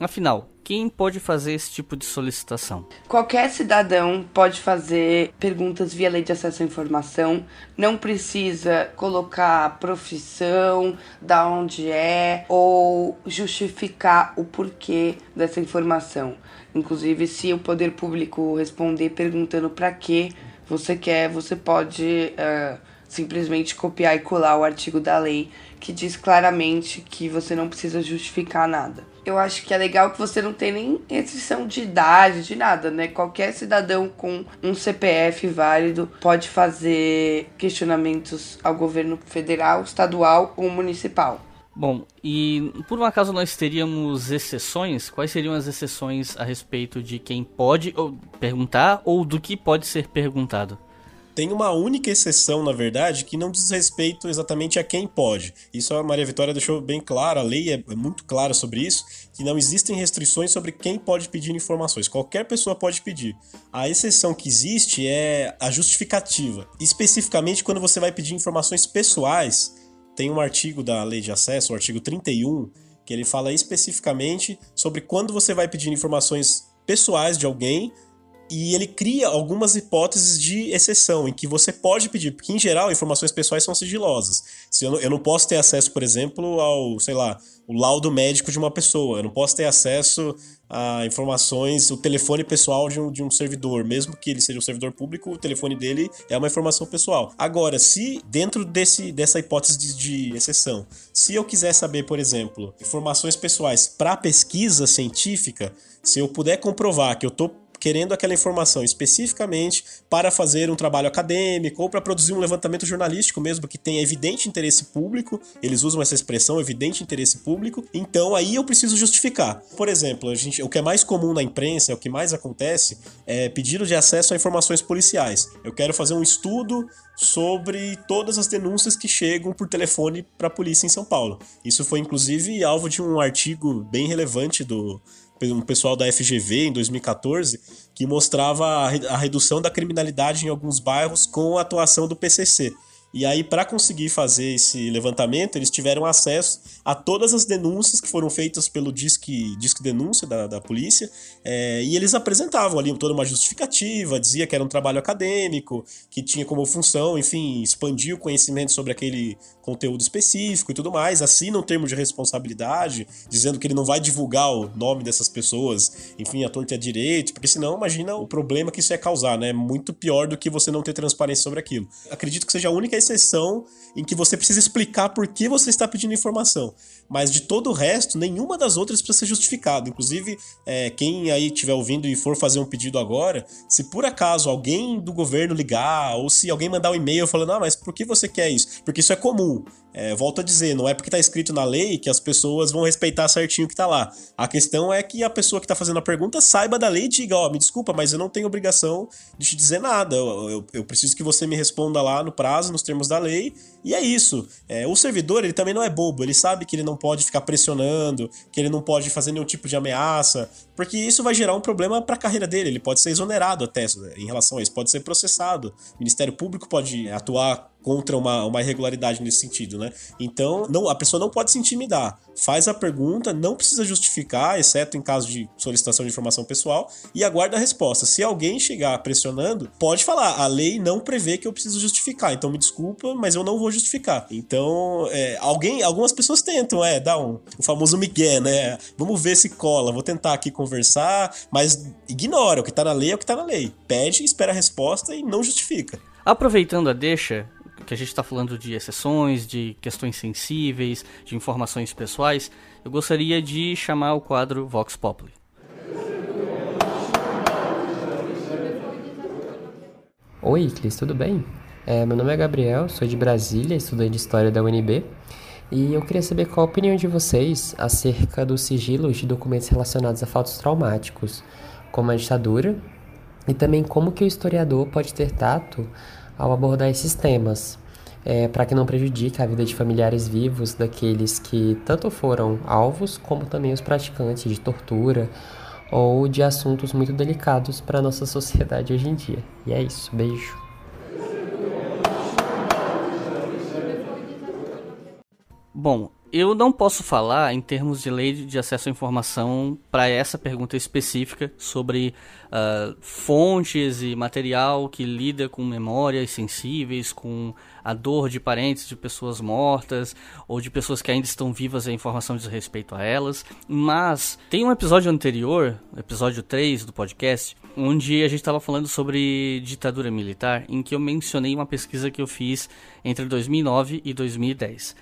Speaker 1: Afinal, quem pode fazer esse tipo de solicitação?
Speaker 2: Qualquer cidadão pode fazer perguntas via lei de acesso à informação. Não precisa colocar profissão, da onde é ou justificar o porquê dessa informação. Inclusive, se o poder público responder perguntando para que você quer, você pode uh, simplesmente copiar e colar o artigo da lei que diz claramente que você não precisa justificar nada. Eu acho que é legal que você não tem nem restrição de idade, de nada, né? Qualquer cidadão com um CPF válido pode fazer questionamentos ao governo federal, estadual ou municipal.
Speaker 1: Bom, e por um acaso nós teríamos exceções? Quais seriam as exceções a respeito de quem pode perguntar ou do que pode ser perguntado?
Speaker 3: Tem uma única exceção, na verdade, que não diz respeito exatamente a quem pode. Isso a Maria Vitória deixou bem claro, a lei é muito clara sobre isso, que não existem restrições sobre quem pode pedir informações. Qualquer pessoa pode pedir. A exceção que existe é a justificativa. Especificamente quando você vai pedir informações pessoais, tem um artigo da Lei de Acesso, o artigo 31, que ele fala especificamente sobre quando você vai pedir informações pessoais de alguém e ele cria algumas hipóteses de exceção em que você pode pedir, porque em geral informações pessoais são sigilosas. Se eu, não, eu não posso ter acesso, por exemplo, ao, sei lá, o laudo médico de uma pessoa, eu não posso ter acesso a informações, o telefone pessoal de um, de um servidor, mesmo que ele seja um servidor público, o telefone dele é uma informação pessoal. Agora, se dentro desse, dessa hipótese de, de exceção, se eu quiser saber, por exemplo, informações pessoais para pesquisa científica, se eu puder comprovar que eu estou querendo aquela informação especificamente para fazer um trabalho acadêmico ou para produzir um levantamento jornalístico mesmo que tenha evidente interesse público, eles usam essa expressão evidente interesse público, então aí eu preciso justificar. Por exemplo, a gente, o que é mais comum na imprensa, o que mais acontece é pedido de acesso a informações policiais. Eu quero fazer um estudo sobre todas as denúncias que chegam por telefone para a polícia em São Paulo. Isso foi inclusive alvo de um artigo bem relevante do um pessoal da FGV em 2014 que mostrava a redução da criminalidade em alguns bairros com a atuação do PCC. E aí, para conseguir fazer esse levantamento, eles tiveram acesso a todas as denúncias que foram feitas pelo Disque, Disque Denúncia da, da polícia, é, e eles apresentavam ali toda uma justificativa, dizia que era um trabalho acadêmico, que tinha como função, enfim, expandir o conhecimento sobre aquele conteúdo específico e tudo mais, assina um termo de responsabilidade, dizendo que ele não vai divulgar o nome dessas pessoas, enfim, a torta e a direito, porque senão, imagina o problema que isso ia causar, né? Muito pior do que você não ter transparência sobre aquilo. Acredito que seja a única exceção em que você precisa explicar por que você está pedindo informação. Mas de todo o resto, nenhuma das outras precisa ser justificado. Inclusive, é, quem aí estiver ouvindo e for fazer um pedido agora, se por acaso alguém do governo ligar, ou se alguém mandar um e-mail falando, ah, mas por que você quer isso? Porque isso é comum. É, volto a dizer, não é porque está escrito na lei que as pessoas vão respeitar certinho o que está lá. A questão é que a pessoa que está fazendo a pergunta saiba da lei e diga, ó, oh, me desculpa, mas eu não tenho obrigação de te dizer nada. Eu, eu, eu, preciso que você me responda lá no prazo, nos termos da lei, e é isso. É, o servidor, ele também não é bobo, ele sabe que ele não pode ficar pressionando, que ele não pode fazer nenhum tipo de ameaça, porque isso vai gerar um problema para a carreira dele. Ele pode ser exonerado até em relação a isso, pode ser processado. O Ministério Público pode atuar contra uma, uma irregularidade nesse sentido, né? Então, não, a pessoa não pode se intimidar. Faz a pergunta, não precisa justificar, exceto em caso de solicitação de informação pessoal, e aguarda a resposta. Se alguém chegar pressionando, pode falar: a lei não prevê que eu preciso justificar, então me desculpa, mas eu não vou justificar. Então, é, alguém, algumas pessoas tentam, é, dar um, o famoso migué, né? Vamos ver se cola, vou tentar aqui conversar, mas ignora, o que tá na lei é o que tá na lei. Pede, espera a resposta e não justifica.
Speaker 1: Aproveitando a deixa, que a gente está falando de exceções, de questões sensíveis, de informações pessoais, eu gostaria de chamar o quadro Vox Populi.
Speaker 4: Oi, Cris, tudo bem? É, meu nome é Gabriel, sou de Brasília, estudante de História da UNB, e eu queria saber qual a opinião de vocês acerca dos sigilos de documentos relacionados a fatos traumáticos, como a ditadura, e também como que o historiador pode ter tato ao abordar esses temas, é, para que não prejudique a vida de familiares vivos daqueles que tanto foram alvos, como também os praticantes de tortura ou de assuntos muito delicados para a nossa sociedade hoje em dia. E é isso, beijo.
Speaker 1: Bom, eu não posso falar em termos de lei de acesso à informação para essa pergunta específica sobre uh, fontes e material que lida com memórias sensíveis, com a dor de parentes de pessoas mortas ou de pessoas que ainda estão vivas e a informação diz respeito a elas. Mas tem um episódio anterior, episódio 3 do podcast, onde a gente estava falando sobre ditadura militar, em que eu mencionei uma pesquisa que eu fiz entre 2009 e 2010.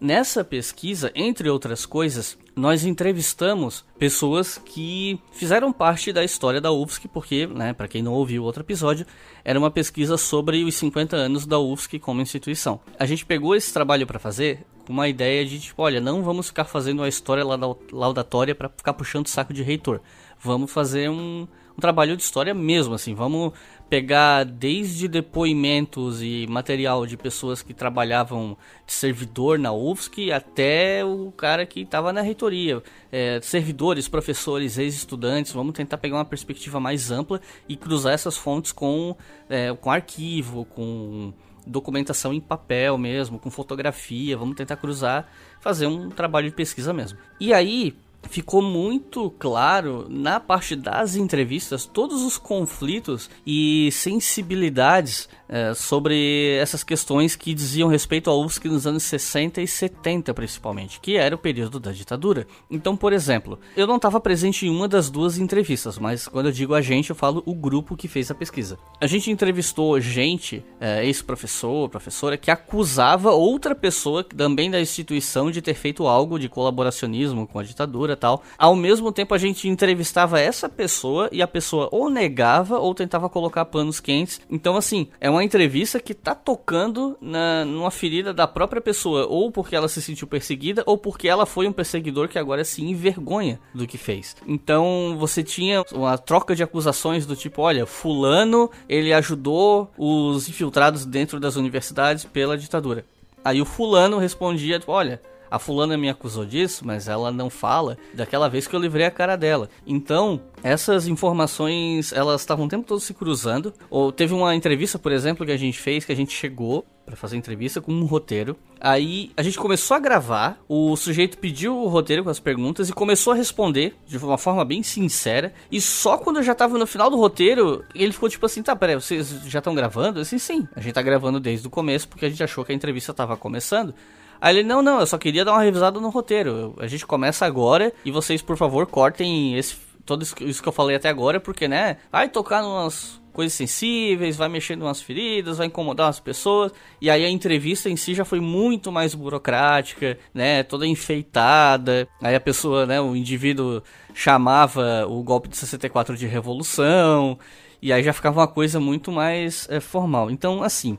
Speaker 1: Nessa pesquisa, entre outras coisas, nós entrevistamos pessoas que fizeram parte da história da UFSC, porque, né, para quem não ouviu outro episódio, era uma pesquisa sobre os 50 anos da UFSC como instituição. A gente pegou esse trabalho para fazer com uma ideia de tipo, olha, não vamos ficar fazendo uma história laudatória para ficar puxando o saco de reitor. Vamos fazer um, um trabalho de história mesmo, assim, vamos pegar desde depoimentos e material de pessoas que trabalhavam de servidor na UFSC até o cara que estava na reitoria, é, servidores, professores, ex-estudantes. Vamos tentar pegar uma perspectiva mais ampla e cruzar essas fontes com, é, com arquivo, com documentação em papel mesmo, com fotografia, vamos tentar cruzar, fazer um trabalho de pesquisa mesmo. E aí, ficou muito claro na parte das entrevistas todos os conflitos e sensibilidades é, sobre essas questões que diziam respeito ao UFSC nos anos 60 e 70 principalmente, que era o período da ditadura. Então, por exemplo, eu não estava presente em uma das duas entrevistas, mas quando eu digo a gente, eu falo o grupo que fez a pesquisa. A gente entrevistou gente, é, ex-professor, professora, que acusava outra pessoa também da instituição de ter feito algo de colaboracionismo com a ditadura tal. Ao mesmo tempo, a gente entrevistava essa pessoa e a pessoa ou negava ou tentava colocar panos quentes. Então, assim, é uma entrevista que tá tocando na, numa ferida da própria pessoa, ou porque ela se sentiu perseguida, ou porque ela foi um perseguidor que agora se envergonha do que fez. Então, você tinha uma troca de acusações do tipo: olha, Fulano ele ajudou os infiltrados dentro das universidades pela ditadura. Aí o Fulano respondia: tipo, olha a fulana me acusou disso, mas ela não fala daquela vez que eu livrei a cara dela. Então, essas informações, elas estavam o tempo todo se cruzando. Ou teve uma entrevista, por exemplo, que a gente fez, que a gente chegou para fazer entrevista com um roteiro. Aí a gente começou a gravar, o sujeito pediu o roteiro com as perguntas e começou a responder de uma forma bem sincera. E só quando eu já tava no final do roteiro, ele ficou tipo assim: tá, peraí, vocês já estão gravando? Disse: sim, a gente tá gravando desde o começo porque a gente achou que a entrevista tava começando. Aí ele, não, não, eu só queria dar uma revisada no roteiro. A gente começa agora e vocês, por favor, cortem esse, tudo isso que eu falei até agora, porque, né, vai tocar umas coisas sensíveis, vai mexer em umas feridas, vai incomodar as pessoas. E aí a entrevista em si já foi muito mais burocrática, né, toda enfeitada. Aí a pessoa, né, o indivíduo chamava o golpe de 64 de revolução. E aí já ficava uma coisa muito mais é, formal. Então, assim,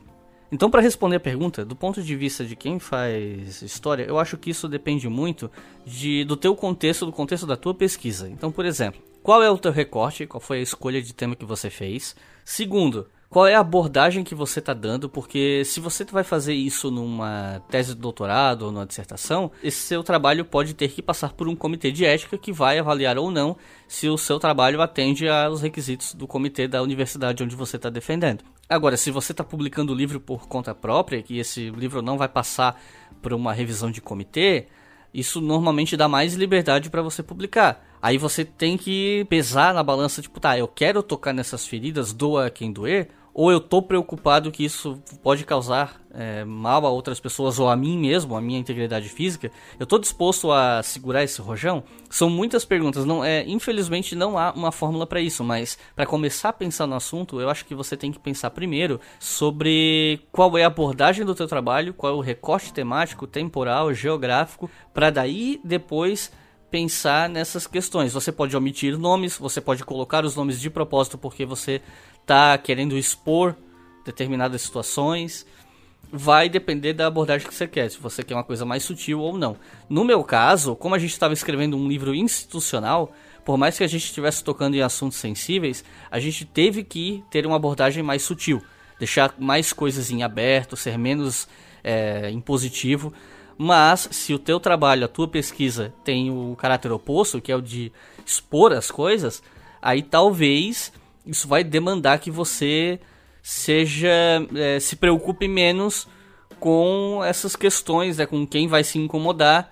Speaker 1: então, para responder a pergunta, do ponto de vista de quem faz história, eu acho que isso depende muito de, do teu contexto, do contexto da tua pesquisa. Então, por exemplo, qual é o teu recorte? Qual foi a escolha de tema que você fez? Segundo, qual é a abordagem que você está dando, porque se você vai fazer isso numa tese de doutorado ou numa dissertação, esse seu trabalho pode ter que passar por um comitê de ética que vai avaliar ou não se o seu trabalho atende aos requisitos do comitê da universidade onde você está defendendo. Agora, se você está publicando o livro por conta própria, que esse livro não vai passar por uma revisão de comitê, isso normalmente dá mais liberdade para você publicar. Aí você tem que pesar na balança, tipo, tá, eu quero tocar nessas feridas, doa quem doer, ou eu tô preocupado que isso pode causar é, mal a outras pessoas ou a mim mesmo, a minha integridade física, eu tô disposto a segurar esse rojão? São muitas perguntas, não é, infelizmente não há uma fórmula para isso, mas para começar a pensar no assunto, eu acho que você tem que pensar primeiro sobre qual é a abordagem do teu trabalho, qual é o recorte temático, temporal, geográfico, para daí depois pensar nessas questões. Você pode omitir nomes, você pode colocar os nomes de propósito porque você está querendo expor determinadas situações. Vai depender da abordagem que você quer, se você quer uma coisa mais sutil ou não. No meu caso, como a gente estava escrevendo um livro institucional, por mais que a gente estivesse tocando em assuntos sensíveis, a gente teve que ter uma abordagem mais sutil, deixar mais coisas em aberto, ser menos é, impositivo. Mas se o teu trabalho, a tua pesquisa tem o caráter oposto, que é o de expor as coisas, aí talvez isso vai demandar que você seja é, se preocupe menos com essas questões, né, com quem vai se incomodar,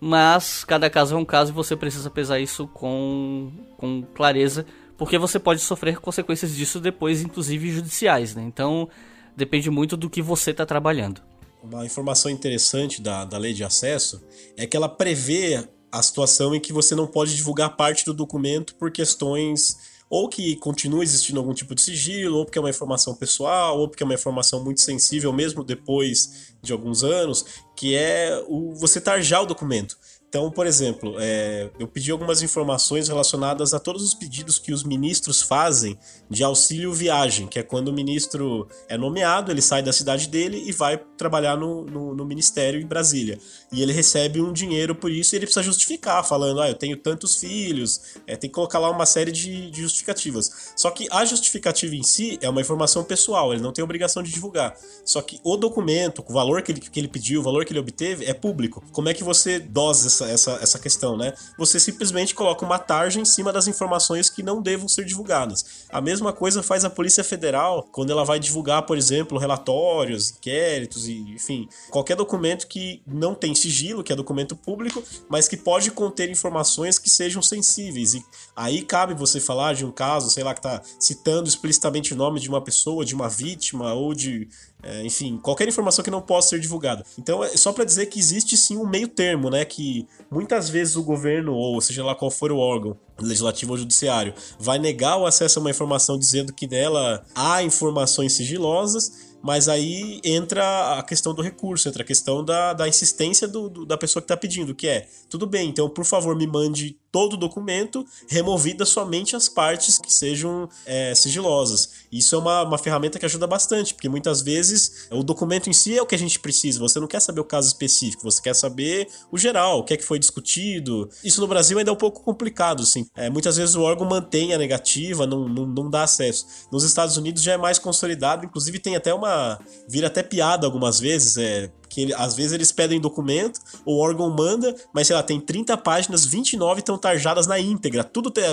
Speaker 1: mas cada caso é um caso e você precisa pesar isso com, com clareza, porque você pode sofrer consequências disso depois, inclusive judiciais, né? Então depende muito do que você está trabalhando.
Speaker 3: Uma informação interessante da, da lei de acesso é que ela prevê a situação em que você não pode divulgar parte do documento por questões ou que continua existindo algum tipo de sigilo, ou porque é uma informação pessoal, ou porque é uma informação muito sensível mesmo depois de alguns anos, que é o você tarjar o documento. Então, por exemplo, é, eu pedi algumas informações relacionadas a todos os pedidos que os ministros fazem de auxílio viagem, que é quando o ministro é nomeado, ele sai da cidade dele e vai trabalhar no, no, no ministério em Brasília. E ele recebe um dinheiro por isso e ele precisa justificar, falando, ah, eu tenho tantos filhos, é, tem que colocar lá uma série de, de justificativas. Só que a justificativa em si é uma informação pessoal, ele não tem obrigação de divulgar. Só que o documento, o valor que ele, que ele pediu, o valor que ele obteve, é público. Como é que você dosa essa, essa, essa questão, né? Você simplesmente coloca uma tarja em cima das informações que não devam ser divulgadas. A mesma coisa faz a Polícia Federal quando ela vai divulgar, por exemplo, relatórios, inquéritos e, enfim, qualquer documento que não tem sigilo, que é documento público, mas que pode conter informações que sejam sensíveis. E aí cabe você falar de um caso, sei lá, que está citando explicitamente o nome de uma pessoa, de uma vítima ou de é, enfim, qualquer informação que não possa ser divulgada. Então, é só para dizer que existe sim um meio termo, né? Que muitas vezes o governo, ou seja lá qual for o órgão, legislativo ou judiciário, vai negar o acesso a uma informação dizendo que nela há informações sigilosas mas aí entra a questão do recurso, entra a questão da, da insistência do, do da pessoa que está pedindo, que é, tudo bem, então por favor me mande todo o documento, removida somente as partes que sejam é, sigilosas. Isso é uma, uma ferramenta que ajuda bastante, porque muitas vezes o documento em si é o que a gente precisa, você não quer saber o caso específico, você quer saber o geral, o que é que foi discutido. Isso no Brasil ainda é um pouco complicado, assim. É, muitas vezes o órgão mantém a negativa, não, não, não dá acesso. Nos Estados Unidos já é mais consolidado, inclusive tem até uma... vira até piada algumas vezes, é que ele, às vezes eles pedem documento, o órgão manda, mas sei lá, tem 30 páginas, 29 estão tarjadas na íntegra, tudo tem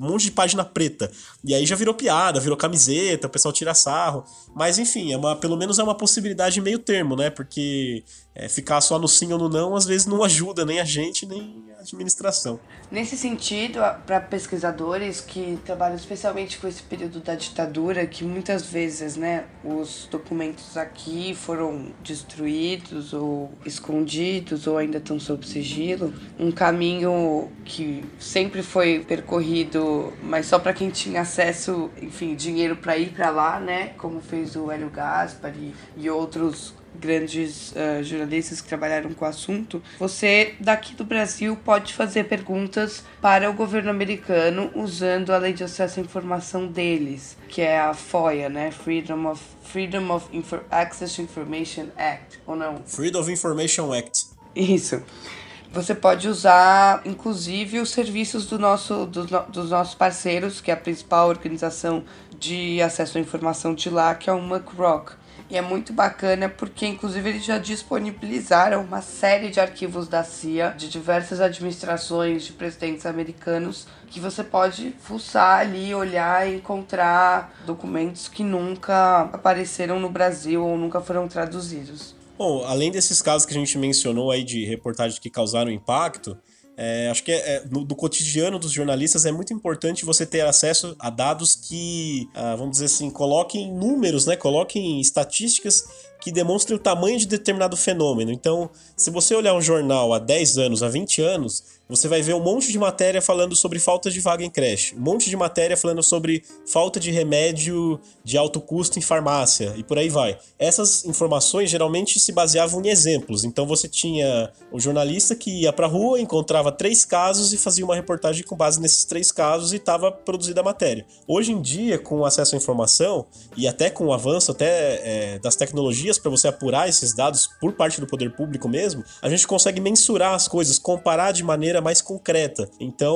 Speaker 3: um monte de página preta. E aí já virou piada, virou camiseta, o pessoal tira sarro. Mas enfim, é uma, pelo menos é uma possibilidade meio termo, né? Porque é, ficar só no sim ou no não às vezes não ajuda nem a gente, nem a administração.
Speaker 2: Nesse sentido, para pesquisadores que trabalham especialmente com esse período da ditadura, que muitas vezes, né, os documentos aqui foram destruídos ou escondidos ou ainda estão sob sigilo, um caminho que sempre foi percorrido, mas só para quem tinha acesso, enfim, dinheiro para ir para lá, né, como fez o Hélio Gaspar e, e outros grandes uh, jornalistas que trabalharam com o assunto, você daqui do Brasil pode fazer perguntas para o governo americano usando a lei de acesso à informação deles, que é a FOIA, né? Freedom of Freedom of Infor Access to Information Act, ou não?
Speaker 3: Freedom of Information Act.
Speaker 2: Isso. Você pode usar, inclusive, os serviços do nosso, dos, dos nossos parceiros, que é a principal organização de acesso à informação de lá, que é o MuckRock. E é muito bacana porque, inclusive, eles já disponibilizaram uma série de arquivos da CIA, de diversas administrações de presidentes americanos, que você pode fuçar ali, olhar e encontrar documentos que nunca apareceram no Brasil ou nunca foram traduzidos.
Speaker 3: Bom, além desses casos que a gente mencionou aí de reportagens que causaram impacto, é, acho que é, é, no, do cotidiano dos jornalistas é muito importante você ter acesso a dados que, ah, vamos dizer assim, coloquem números, né? Coloquem estatísticas que demonstrem o tamanho de determinado fenômeno. Então, se você olhar um jornal há 10 anos, há 20 anos, você vai ver um monte de matéria falando sobre falta de vaga em creche, um monte de matéria falando sobre falta de remédio de alto custo em farmácia e por aí vai. Essas informações geralmente se baseavam em exemplos. Então você tinha o jornalista que ia para rua, encontrava três casos e fazia uma reportagem com base nesses três casos e estava produzida a matéria. Hoje em dia, com acesso à informação e até com o avanço até é, das tecnologias para você apurar esses dados por parte do poder público mesmo, a gente consegue mensurar as coisas, comparar de maneira mais concreta. Então,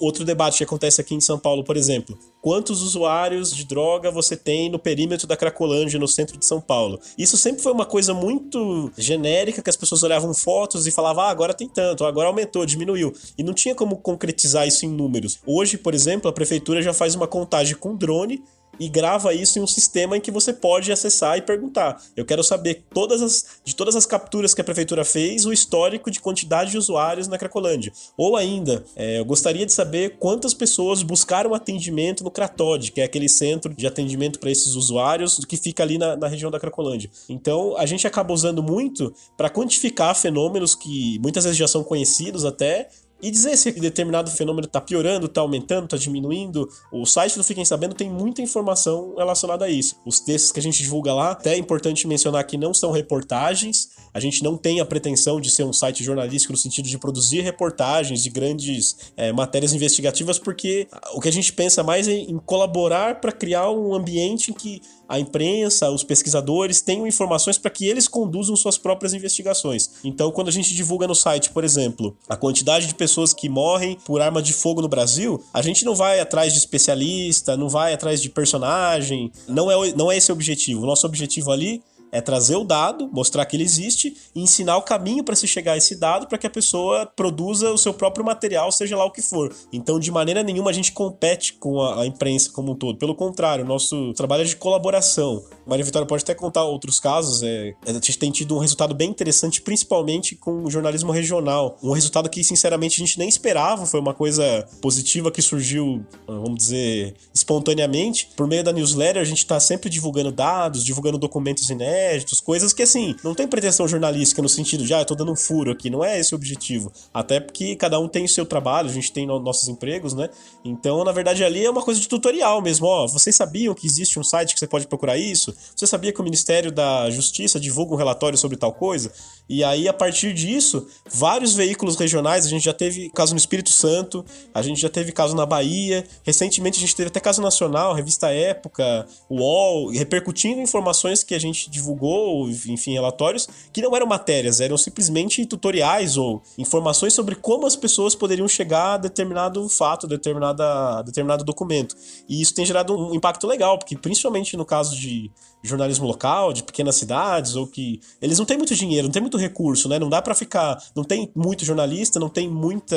Speaker 3: outro debate que acontece aqui em São Paulo, por exemplo, quantos usuários de droga você tem no perímetro da Cracolândia, no centro de São Paulo? Isso sempre foi uma coisa muito genérica, que as pessoas olhavam fotos e falavam, ah, agora tem tanto, agora aumentou, diminuiu. E não tinha como concretizar isso em números. Hoje, por exemplo, a prefeitura já faz uma contagem com drone e grava isso em um sistema em que você pode acessar e perguntar. Eu quero saber todas as, de todas as capturas que a prefeitura fez, o histórico de quantidade de usuários na Cracolândia. Ou ainda, é, eu gostaria de saber quantas pessoas buscaram atendimento no Cratod, que é aquele centro de atendimento para esses usuários que fica ali na, na região da Cracolândia. Então, a gente acaba usando muito para quantificar fenômenos que muitas vezes já são conhecidos até, e dizer se determinado fenômeno está piorando, está aumentando, está diminuindo. O site do Fiquem Sabendo tem muita informação relacionada a isso. Os textos que a gente divulga lá, até é importante mencionar que não são reportagens, a gente não tem a pretensão de ser um site jornalístico no sentido de produzir reportagens de grandes é, matérias investigativas, porque o que a gente pensa mais é em colaborar para criar um ambiente em que a imprensa, os pesquisadores tenham informações para que eles conduzam suas próprias investigações. Então, quando a gente divulga no site, por exemplo, a quantidade de pessoas que morrem por arma de fogo no Brasil, a gente não vai atrás de especialista, não vai atrás de personagem, não é, não é esse o objetivo. O nosso objetivo ali é trazer o dado, mostrar que ele existe e ensinar o caminho para se chegar a esse dado para que a pessoa produza o seu próprio material, seja lá o que for. Então, de maneira nenhuma a gente compete com a, a imprensa como um todo. Pelo contrário, nosso trabalho é de colaboração. Maria Vitória pode até contar outros casos. É, a gente tem tido um resultado bem interessante, principalmente com o jornalismo regional. Um resultado que, sinceramente, a gente nem esperava. Foi uma coisa positiva que surgiu, vamos dizer, espontaneamente. Por meio da newsletter, a gente está sempre divulgando dados, divulgando documentos inéditos, coisas que, assim, não tem pretensão jornalística no sentido de, ah, eu tô dando um furo aqui. Não é esse o objetivo. Até porque cada um tem o seu trabalho, a gente tem no, nossos empregos, né? Então, na verdade, ali é uma coisa de tutorial mesmo. Ó, vocês sabiam que existe um site que você pode procurar isso? Você sabia que o Ministério da Justiça divulga um relatório sobre tal coisa? E aí, a partir disso, vários veículos regionais, a gente já teve caso no Espírito Santo, a gente já teve caso na Bahia, recentemente a gente teve até caso nacional, revista Época, UOL, repercutindo informações que a gente divulgou, enfim, relatórios, que não eram matérias, eram simplesmente tutoriais ou informações sobre como as pessoas poderiam chegar a determinado fato, determinada, determinado documento. E isso tem gerado um impacto legal, porque principalmente no caso de jornalismo local, de pequenas cidades, ou que eles não têm muito dinheiro, não tem muito recurso, né? Não dá para ficar, não tem muito jornalista, não tem muita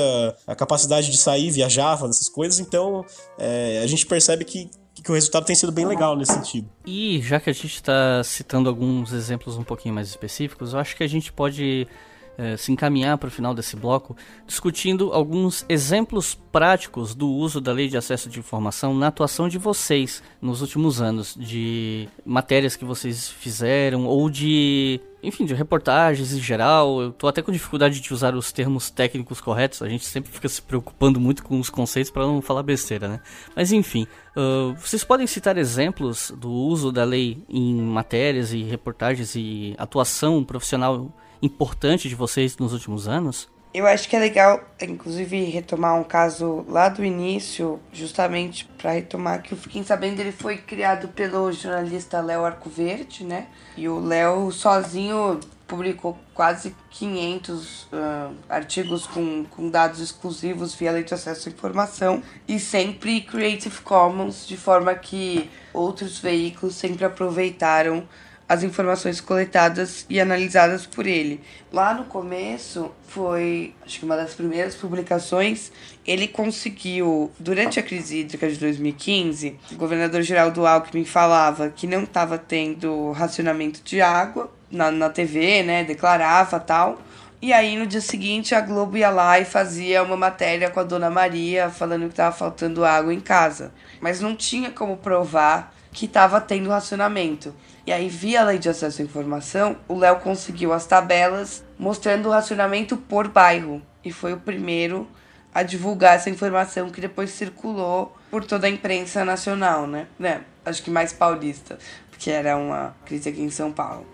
Speaker 3: capacidade de sair, viajar, fazer essas coisas, então é, a gente percebe que que o resultado tem sido bem legal nesse sentido.
Speaker 1: E já que a gente está citando alguns exemplos um pouquinho mais específicos, eu acho que a gente pode é, se encaminhar para o final desse bloco discutindo alguns exemplos práticos do uso da lei de acesso de informação na atuação de vocês nos últimos anos, de matérias que vocês fizeram ou de enfim, de reportagens em geral. Eu tô até com dificuldade de usar os termos técnicos corretos. A gente sempre fica se preocupando muito com os conceitos para não falar besteira, né? Mas enfim, uh, vocês podem citar exemplos do uso da lei em matérias e reportagens e atuação profissional importante de vocês nos últimos anos?
Speaker 2: Eu acho que é legal, inclusive, retomar um caso lá do início, justamente para retomar que o Fiquem Sabendo ele foi criado pelo jornalista Léo Arcoverde, né? E o Léo sozinho publicou quase 500 uh, artigos com, com dados exclusivos via lei de acesso à informação e sempre Creative Commons, de forma que outros veículos sempre aproveitaram as informações coletadas e analisadas por ele. Lá no começo, foi acho que uma das primeiras publicações, ele conseguiu, durante a crise hídrica de 2015, o governador Geraldo Alckmin falava que não estava tendo racionamento de água na, na TV, né, declarava tal. E aí no dia seguinte a Globo ia lá e fazia uma matéria com a Dona Maria falando que estava faltando água em casa. Mas não tinha como provar que estava tendo racionamento. E aí, via lei de acesso à informação, o Léo conseguiu as tabelas mostrando o racionamento por bairro. E foi o primeiro a divulgar essa informação que depois circulou por toda a imprensa nacional, né? né? Acho que mais paulista, porque era uma crise aqui em São Paulo.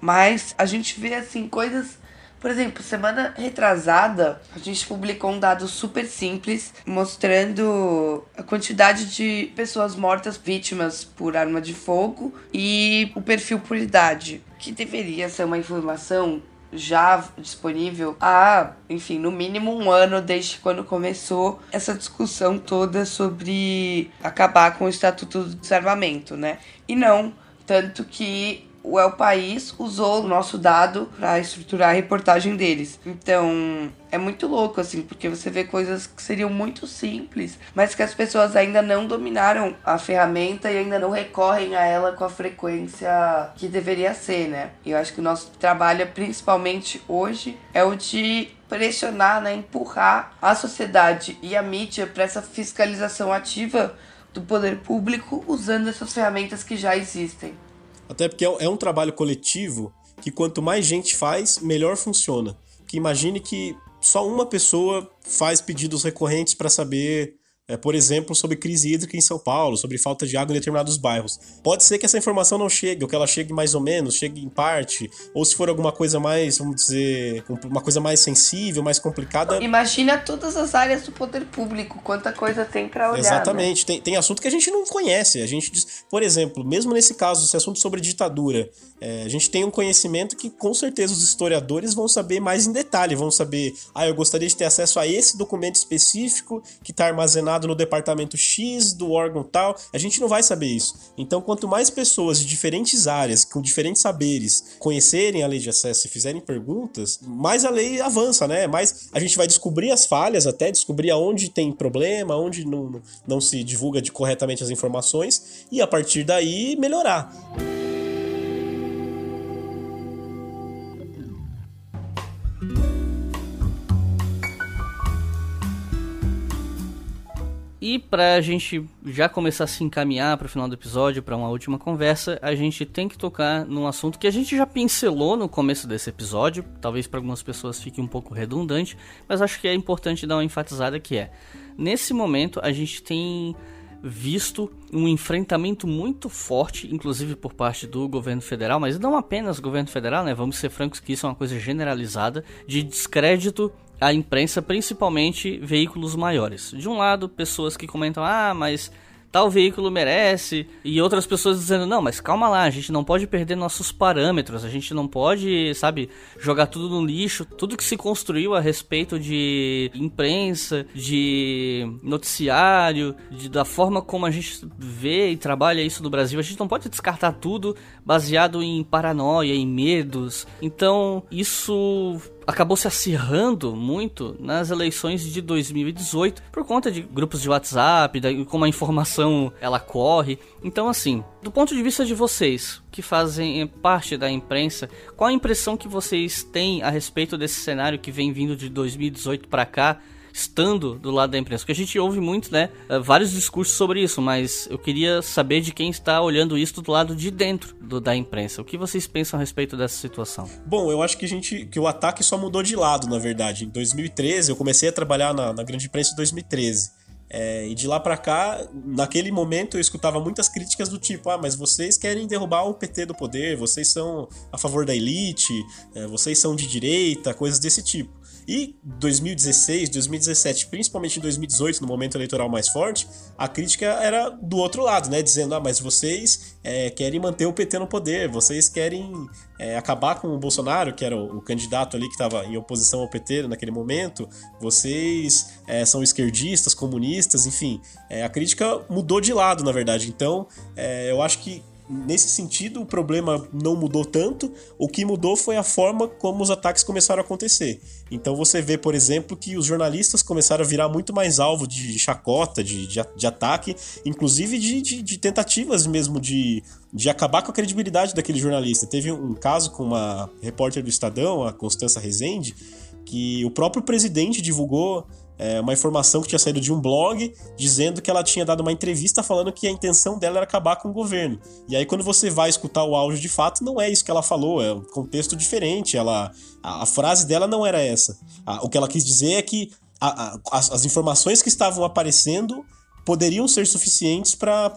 Speaker 2: Mas a gente vê assim coisas por exemplo, semana retrasada, a gente publicou um dado super simples mostrando a quantidade de pessoas mortas vítimas por arma de fogo e o perfil por idade, que deveria ser uma informação já disponível há, enfim, no mínimo um ano desde quando começou essa discussão toda sobre acabar com o Estatuto do Desarmamento, né? E não, tanto que o El País usou o nosso dado para estruturar a reportagem deles. Então, é muito louco, assim, porque você vê coisas que seriam muito simples, mas que as pessoas ainda não dominaram a ferramenta e ainda não recorrem a ela com a frequência que deveria ser, né? E eu acho que o nosso trabalho, principalmente hoje, é o de pressionar, né, empurrar a sociedade e a mídia para essa fiscalização ativa do poder público usando essas ferramentas que já existem.
Speaker 3: Até porque é, é um trabalho coletivo que quanto mais gente faz, melhor funciona. Que imagine que só uma pessoa faz pedidos recorrentes para saber é, por exemplo, sobre crise hídrica em São Paulo, sobre falta de água em determinados bairros. Pode ser que essa informação não chegue, ou que ela chegue mais ou menos, chegue em parte, ou se for alguma coisa mais, vamos dizer, uma coisa mais sensível, mais complicada.
Speaker 2: Imagina todas as áreas do poder público, quanta coisa tem para olhar.
Speaker 3: Exatamente,
Speaker 2: né?
Speaker 3: tem, tem assunto que a gente não conhece. A gente diz, por exemplo, mesmo nesse caso, esse assunto sobre ditadura, é, a gente tem um conhecimento que com certeza os historiadores vão saber mais em detalhe, vão saber, ah, eu gostaria de ter acesso a esse documento específico que está armazenado formado no departamento X do órgão tal. A gente não vai saber isso. Então, quanto mais pessoas de diferentes áreas, com diferentes saberes, conhecerem a lei de acesso e fizerem perguntas, mais a lei avança, né? Mais a gente vai descobrir as falhas, até descobrir aonde tem problema, onde não, não se divulga de corretamente as informações, e a partir daí melhorar.
Speaker 1: E para a gente já começar a se encaminhar para o final do episódio, para uma última conversa, a gente tem que tocar num assunto que a gente já pincelou no começo desse episódio. Talvez para algumas pessoas fique um pouco redundante, mas acho que é importante dar uma enfatizada que é. Nesse momento a gente tem visto um enfrentamento muito forte, inclusive por parte do governo federal, mas não apenas governo federal, né? Vamos ser francos que isso é uma coisa generalizada de descrédito a imprensa, principalmente veículos maiores. De um lado, pessoas que comentam: ah, mas tal veículo merece, e outras pessoas dizendo: não, mas calma lá, a gente não pode perder nossos parâmetros, a gente não pode, sabe, jogar tudo no lixo. Tudo que se construiu a respeito de imprensa, de noticiário, de, da forma como a gente vê e trabalha isso no Brasil, a gente não pode descartar tudo baseado em paranoia, em medos. Então, isso acabou se acirrando muito nas eleições de 2018 por conta de grupos de WhatsApp, da, como a informação ela corre. Então, assim, do ponto de vista de vocês que fazem parte da imprensa, qual a impressão que vocês têm a respeito desse cenário que vem vindo de 2018 para cá? Estando do lado da imprensa. Porque a gente ouve muito, né, eh, vários discursos sobre isso, mas eu queria saber de quem está olhando isso do lado de dentro do, da imprensa. O que vocês pensam a respeito dessa situação?
Speaker 3: Bom, eu acho que a gente que o ataque só mudou de lado, na verdade. Em 2013, eu comecei a trabalhar na, na grande imprensa em 2013. É, e de lá para cá, naquele momento eu escutava muitas críticas do tipo: ah, mas vocês querem derrubar o PT do poder, vocês são a favor da elite, é, vocês são de direita, coisas desse tipo. E 2016, 2017, principalmente em 2018, no momento eleitoral mais forte, a crítica era do outro lado, né? Dizendo, ah, mas vocês é, querem manter o PT no poder, vocês querem é, acabar com o Bolsonaro, que era o, o candidato ali que estava em oposição ao PT naquele momento, vocês é, são esquerdistas, comunistas, enfim. A crítica mudou de lado, na verdade. Então, eu acho que nesse sentido, o problema não mudou tanto. O que mudou foi a forma como os ataques começaram a acontecer. Então você vê, por exemplo, que os jornalistas começaram a virar muito mais alvo de chacota, de, de, de ataque, inclusive de, de, de, tentativas mesmo de, de acabar com a credibilidade daquele jornalista. Teve um caso com uma repórter do Estadão, a Constança Rezende, que o próprio presidente divulgou é, uma informação que tinha saído de um blog dizendo que ela tinha dado uma entrevista falando que a intenção dela era acabar com o governo. E aí, quando você vai escutar o áudio de fato, não é isso que ela falou, é um contexto diferente. Ela, a, a frase dela não era essa. A, o que ela quis dizer é que a, as, as informações que estavam aparecendo poderiam ser suficientes para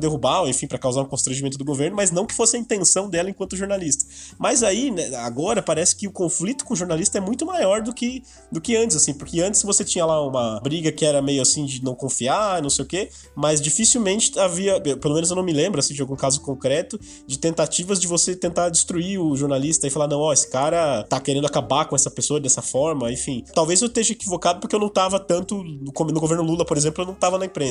Speaker 3: derrubar, ou enfim, para causar um constrangimento do governo, mas não que fosse a intenção dela enquanto jornalista. Mas aí, né, agora, parece que o conflito com o jornalista é muito maior do que, do que antes, assim, porque antes você tinha lá uma briga que era meio assim de não confiar, não sei o quê, mas dificilmente havia, pelo menos eu não me lembro, assim, de algum caso concreto, de tentativas de você tentar destruir o jornalista e falar, não, ó, esse cara tá querendo acabar com essa pessoa dessa forma, enfim. Talvez eu esteja equivocado porque eu não tava tanto, no, no governo Lula, por exemplo, eu não tava na imprensa.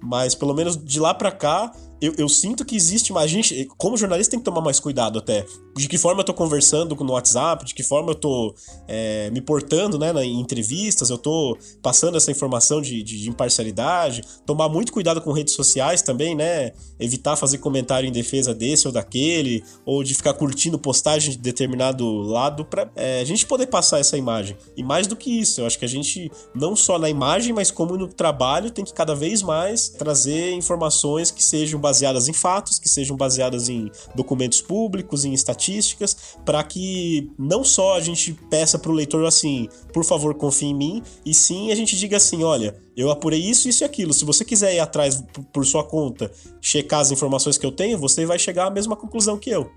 Speaker 3: Mas pelo menos de lá para cá, eu, eu, sinto que existe mais. gente, como jornalista, tem que tomar mais cuidado até. De que forma eu tô conversando no WhatsApp, de que forma eu tô é, me portando né, em entrevistas, eu tô passando essa informação de, de, de, imparcialidade. Tomar muito cuidado com redes sociais também, né? Evitar fazer comentário em defesa desse ou daquele, ou de ficar curtindo postagem de determinado lado, pra é, a gente poder passar essa imagem. E mais do que isso, eu acho que a gente, não só na imagem, mas como no trabalho, tem que cada vez mais trazer informações que sejam baseadas em fatos, que sejam baseadas em documentos públicos, em estatísticas, para que não só a gente peça para o leitor assim, por favor, confie em mim, e sim a gente diga assim, olha, eu apurei isso, isso e aquilo. Se você quiser ir atrás por sua conta, checar as informações que eu tenho, você vai chegar à mesma conclusão que eu.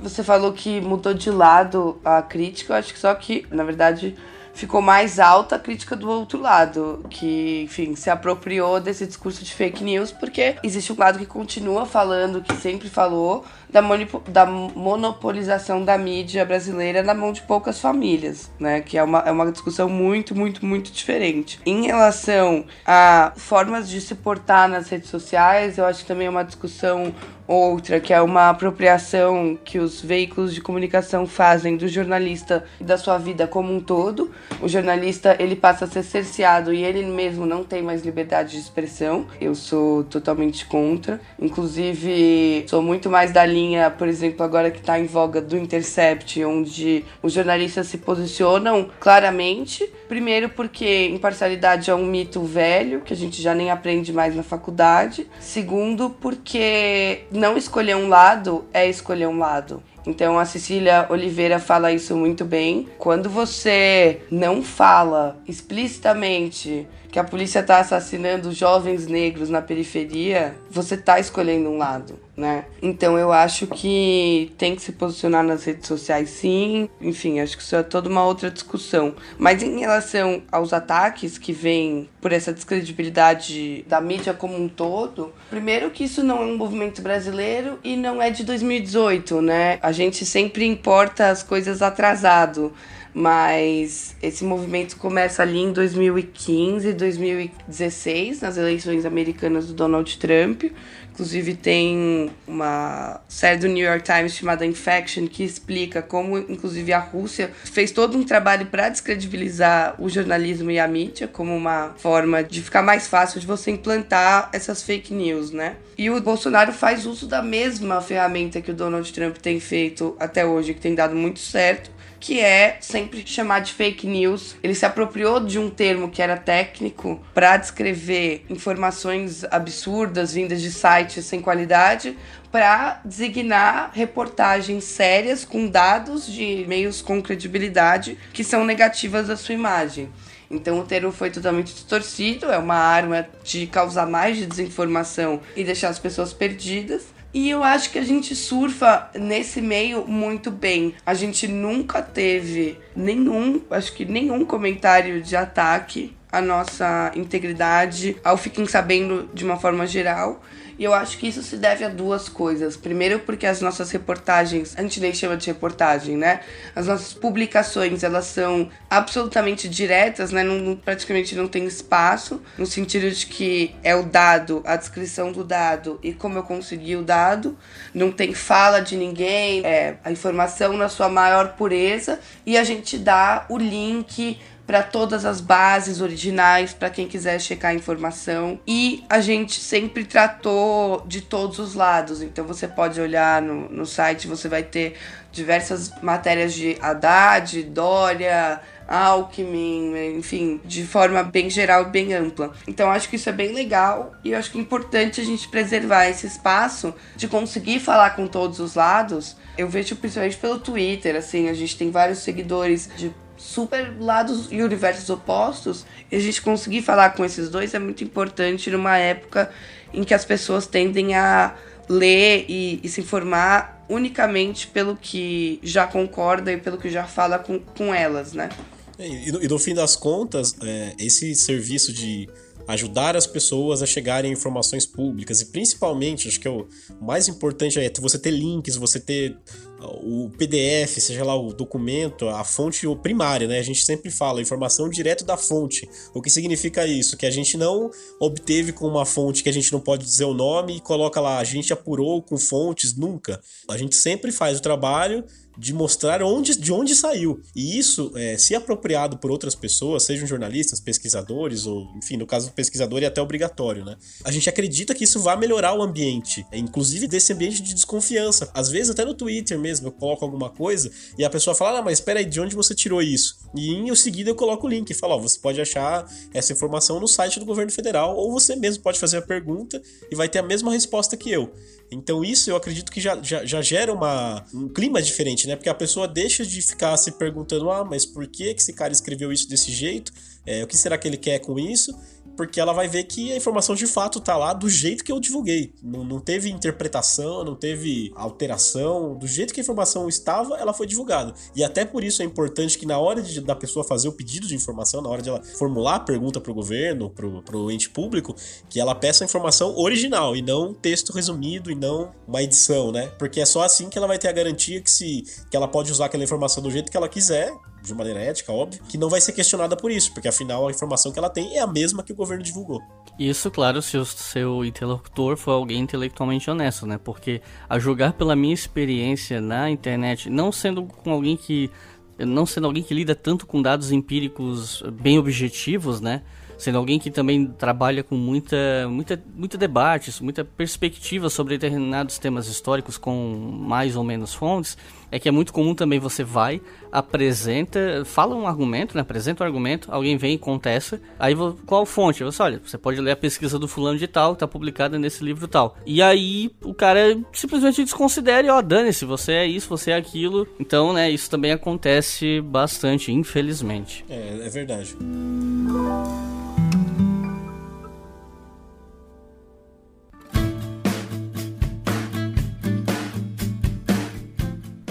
Speaker 2: Você falou que mudou de lado a crítica, eu acho que só que, na verdade, ficou mais alta a crítica do outro lado, que, enfim, se apropriou desse discurso de fake news, porque existe um lado que continua falando, que sempre falou, da, da monopolização da mídia brasileira na mão de poucas famílias, né? Que é uma, é uma discussão muito, muito, muito diferente. Em relação a formas de se portar nas redes sociais, eu acho que também é uma discussão outra, que é uma apropriação que os veículos de comunicação fazem do jornalista e da sua vida como um todo. O jornalista, ele passa a ser cerceado e ele mesmo não tem mais liberdade de expressão. Eu sou totalmente contra. Inclusive, sou muito mais da linha, por exemplo, agora que está em voga do Intercept, onde os jornalistas se posicionam claramente. Primeiro porque imparcialidade é um mito velho, que a gente já nem aprende mais na faculdade. Segundo, porque não escolher um lado é escolher um lado. Então a Cecília Oliveira fala isso muito bem. Quando você não fala explicitamente que a polícia está assassinando jovens negros na periferia, você está escolhendo um lado, né? Então eu acho que tem que se posicionar nas redes sociais sim. Enfim, acho que isso é toda uma outra discussão. Mas em relação aos ataques que vêm por essa descredibilidade da mídia como um todo, primeiro que isso não é um movimento brasileiro e não é de 2018, né? A gente sempre importa as coisas atrasado mas esse movimento começa ali em 2015, 2016, nas eleições americanas do Donald Trump. Inclusive tem uma série do New York Times chamada Infection que explica como, inclusive, a Rússia fez todo um trabalho para descredibilizar o jornalismo e a mídia como uma forma de ficar mais fácil de você implantar essas fake news, né? E o Bolsonaro faz uso da mesma ferramenta que o Donald Trump tem feito até hoje, que tem dado muito certo, que é sempre chamar de fake news. Ele se apropriou de um termo que era técnico para descrever informações absurdas vindas de sites sem qualidade, para designar reportagens sérias com dados de meios com credibilidade que são negativas à sua imagem. Então o termo foi totalmente distorcido, é uma arma de causar mais de desinformação e deixar as pessoas perdidas. E eu acho que a gente surfa nesse meio muito bem. A gente nunca teve nenhum, acho que nenhum comentário de ataque à nossa integridade ao fiquem sabendo de uma forma geral. E eu acho que isso se deve a duas coisas. Primeiro, porque as nossas reportagens, a gente nem chama de reportagem, né? As nossas publicações, elas são absolutamente diretas, né? Não, praticamente não tem espaço, no sentido de que é o dado, a descrição do dado e como eu consegui o dado. Não tem fala de ninguém, é a informação na sua maior pureza e a gente dá o link para todas as bases originais, para quem quiser checar a informação. E a gente sempre tratou de todos os lados. Então você pode olhar no, no site, você vai ter diversas matérias de Haddad, Dória, Alckmin, enfim, de forma bem geral e bem ampla. Então acho que isso é bem legal e acho que é importante a gente preservar esse espaço de conseguir falar com todos os lados. Eu vejo principalmente pelo Twitter, assim, a gente tem vários seguidores de super lados e universos opostos, e a gente conseguir falar com esses dois é muito importante numa época em que as pessoas tendem a ler e, e se informar unicamente pelo que já concorda e pelo que já fala com, com elas, né?
Speaker 3: E no, e no fim das contas, é, esse serviço de ajudar as pessoas a chegarem a informações públicas e principalmente, acho que é o mais importante é você ter links, você ter o PDF, seja lá o documento, a fonte primária, né? A gente sempre fala informação direto da fonte. O que significa isso? Que a gente não obteve com uma fonte que a gente não pode dizer o nome e coloca lá, a gente apurou com fontes, nunca. A gente sempre faz o trabalho de mostrar onde, de onde saiu. E isso, é, se apropriado por outras pessoas, sejam jornalistas, pesquisadores, ou, enfim, no caso do pesquisador é até obrigatório, né? A gente acredita que isso vai melhorar o ambiente, inclusive desse ambiente de desconfiança. Às vezes, até no Twitter mesmo, eu coloco alguma coisa e a pessoa fala, ah, mas espera aí, de onde você tirou isso? E em seguida eu coloco o link e falo, ó, você pode achar essa informação no site do governo federal, ou você mesmo pode fazer a pergunta e vai ter a mesma resposta que eu. Então isso eu acredito que já, já, já gera uma, um clima diferente, né? Porque a pessoa deixa de ficar se perguntando, ah, mas por que, que esse cara escreveu isso desse jeito? É, o que será que ele quer com isso? Porque ela vai ver que a informação de fato tá lá do jeito que eu divulguei. Não, não teve interpretação, não teve alteração. Do jeito que a informação estava, ela foi divulgada. E até por isso é importante que na hora de, da pessoa fazer o pedido de informação, na hora de ela formular a pergunta para o governo, para o ente público, que ela peça a informação original e não texto resumido e não uma edição, né? Porque é só assim que ela vai ter a garantia que se que ela pode usar aquela informação do jeito que ela quiser, de maneira ética, óbvio, que não vai ser questionada por isso, porque afinal a informação que ela tem é a mesma que o governo divulgou.
Speaker 1: Isso, claro, se o seu interlocutor for alguém intelectualmente honesto, né? Porque a julgar pela minha experiência na internet, não sendo com alguém que não sendo alguém que lida tanto com dados empíricos bem objetivos, né? sendo alguém que também trabalha com muita, muita, muita debate, muita perspectiva sobre determinados temas históricos com mais ou menos fontes, é que é muito comum também você vai, apresenta, fala um argumento, né, apresenta um argumento, alguém vem e contesta, aí qual fonte? Você olha, você pode ler a pesquisa do fulano de tal, tá publicada nesse livro tal. E aí o cara simplesmente desconsidera e ó, dane-se, você é isso, você é aquilo. Então, né, isso também acontece bastante, infelizmente.
Speaker 3: É, é verdade.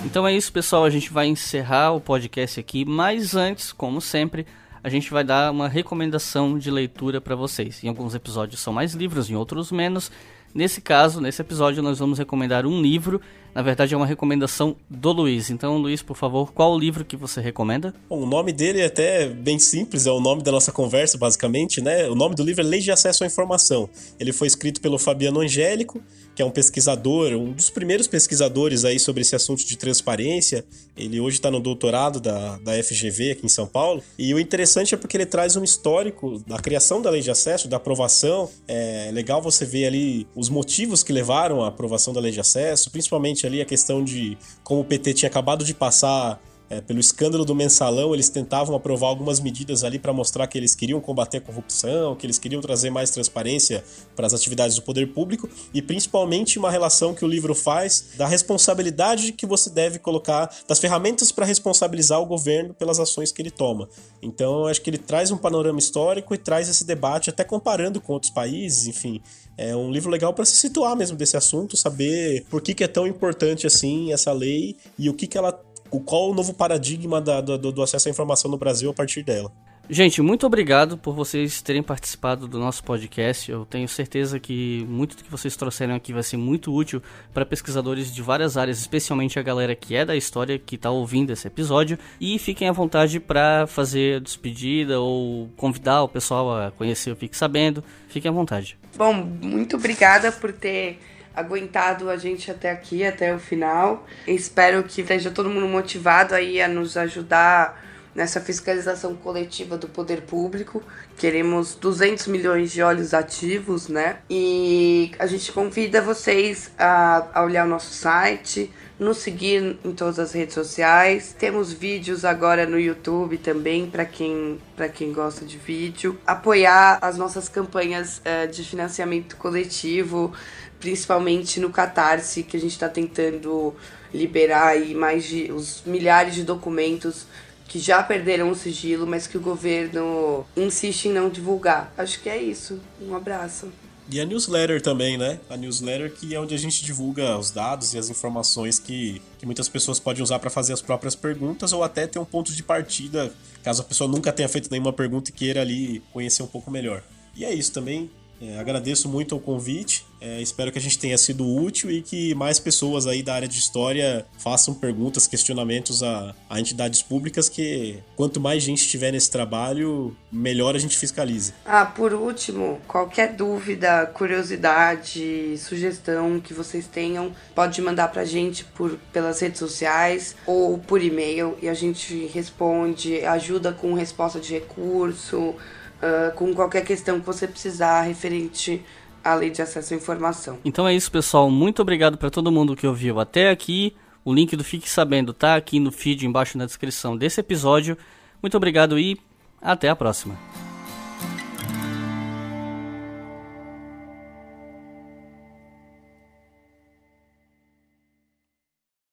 Speaker 1: Então é isso, pessoal. A gente vai encerrar o podcast aqui, mas antes, como sempre, a gente vai dar uma recomendação de leitura para vocês. Em alguns episódios são mais livros, em outros menos. Nesse caso, nesse episódio, nós vamos recomendar um livro. Na verdade, é uma recomendação do Luiz. Então, Luiz, por favor, qual o livro que você recomenda?
Speaker 3: Bom, o nome dele é até bem simples, é o nome da nossa conversa, basicamente, né? O nome do livro é Lei de Acesso à Informação. Ele foi escrito pelo Fabiano Angélico que é um pesquisador, um dos primeiros pesquisadores aí sobre esse assunto de transparência. Ele hoje está no doutorado da, da FGV aqui em São Paulo. E o interessante é porque ele traz um histórico da criação da lei de acesso, da aprovação. É legal você ver ali os motivos que levaram à aprovação da lei de acesso, principalmente ali a questão de como o PT tinha acabado de passar é, pelo escândalo do mensalão, eles tentavam aprovar algumas medidas ali para mostrar que eles queriam combater a corrupção, que eles queriam trazer mais transparência para as atividades do poder público e principalmente uma relação que o livro faz da responsabilidade que você deve colocar, das ferramentas para responsabilizar o governo pelas ações que ele toma. Então, acho que ele traz um panorama histórico e traz esse debate, até comparando com outros países, enfim. É um livro legal para se situar mesmo desse assunto, saber por que, que é tão importante assim essa lei e o que, que ela qual o novo paradigma da, do, do acesso à informação no Brasil a partir dela.
Speaker 1: Gente, muito obrigado por vocês terem participado do nosso podcast. Eu tenho certeza que muito do que vocês trouxeram aqui vai ser muito útil para pesquisadores de várias áreas, especialmente a galera que é da história que está ouvindo esse episódio. E fiquem à vontade para fazer a despedida ou convidar o pessoal a conhecer o Fique Sabendo. Fiquem à vontade.
Speaker 2: Bom, muito obrigada por ter aguentado a gente até aqui, até o final. Espero que esteja todo mundo motivado aí a nos ajudar nessa fiscalização coletiva do poder público. Queremos 200 milhões de olhos ativos, né? E a gente convida vocês a, a olhar o nosso site, nos seguir em todas as redes sociais. Temos vídeos agora no YouTube também para quem para quem gosta de vídeo. Apoiar as nossas campanhas uh, de financiamento coletivo principalmente no Catarse, que a gente está tentando liberar aí mais de os milhares de documentos que já perderam o sigilo, mas que o governo insiste em não divulgar. Acho que é isso. Um abraço.
Speaker 3: E a newsletter também, né? A newsletter que é onde a gente divulga os dados e as informações que, que muitas pessoas podem usar para fazer as próprias perguntas ou até ter um ponto de partida, caso a pessoa nunca tenha feito nenhuma pergunta e queira ali conhecer um pouco melhor. E é isso também. É, agradeço muito o convite. É, espero que a gente tenha sido útil e que mais pessoas aí da área de história façam perguntas, questionamentos a, a entidades públicas, que quanto mais gente estiver nesse trabalho, melhor a gente fiscaliza.
Speaker 2: Ah, por último, qualquer dúvida, curiosidade, sugestão que vocês tenham, pode mandar pra gente por, pelas redes sociais ou por e-mail e a gente responde, ajuda com resposta de recurso uh, com qualquer questão que você precisar referente à lei de acesso à informação.
Speaker 1: Então é isso, pessoal. Muito obrigado para todo mundo que ouviu até aqui. O link do Fique Sabendo tá aqui no feed embaixo na descrição desse episódio. Muito obrigado e até a próxima.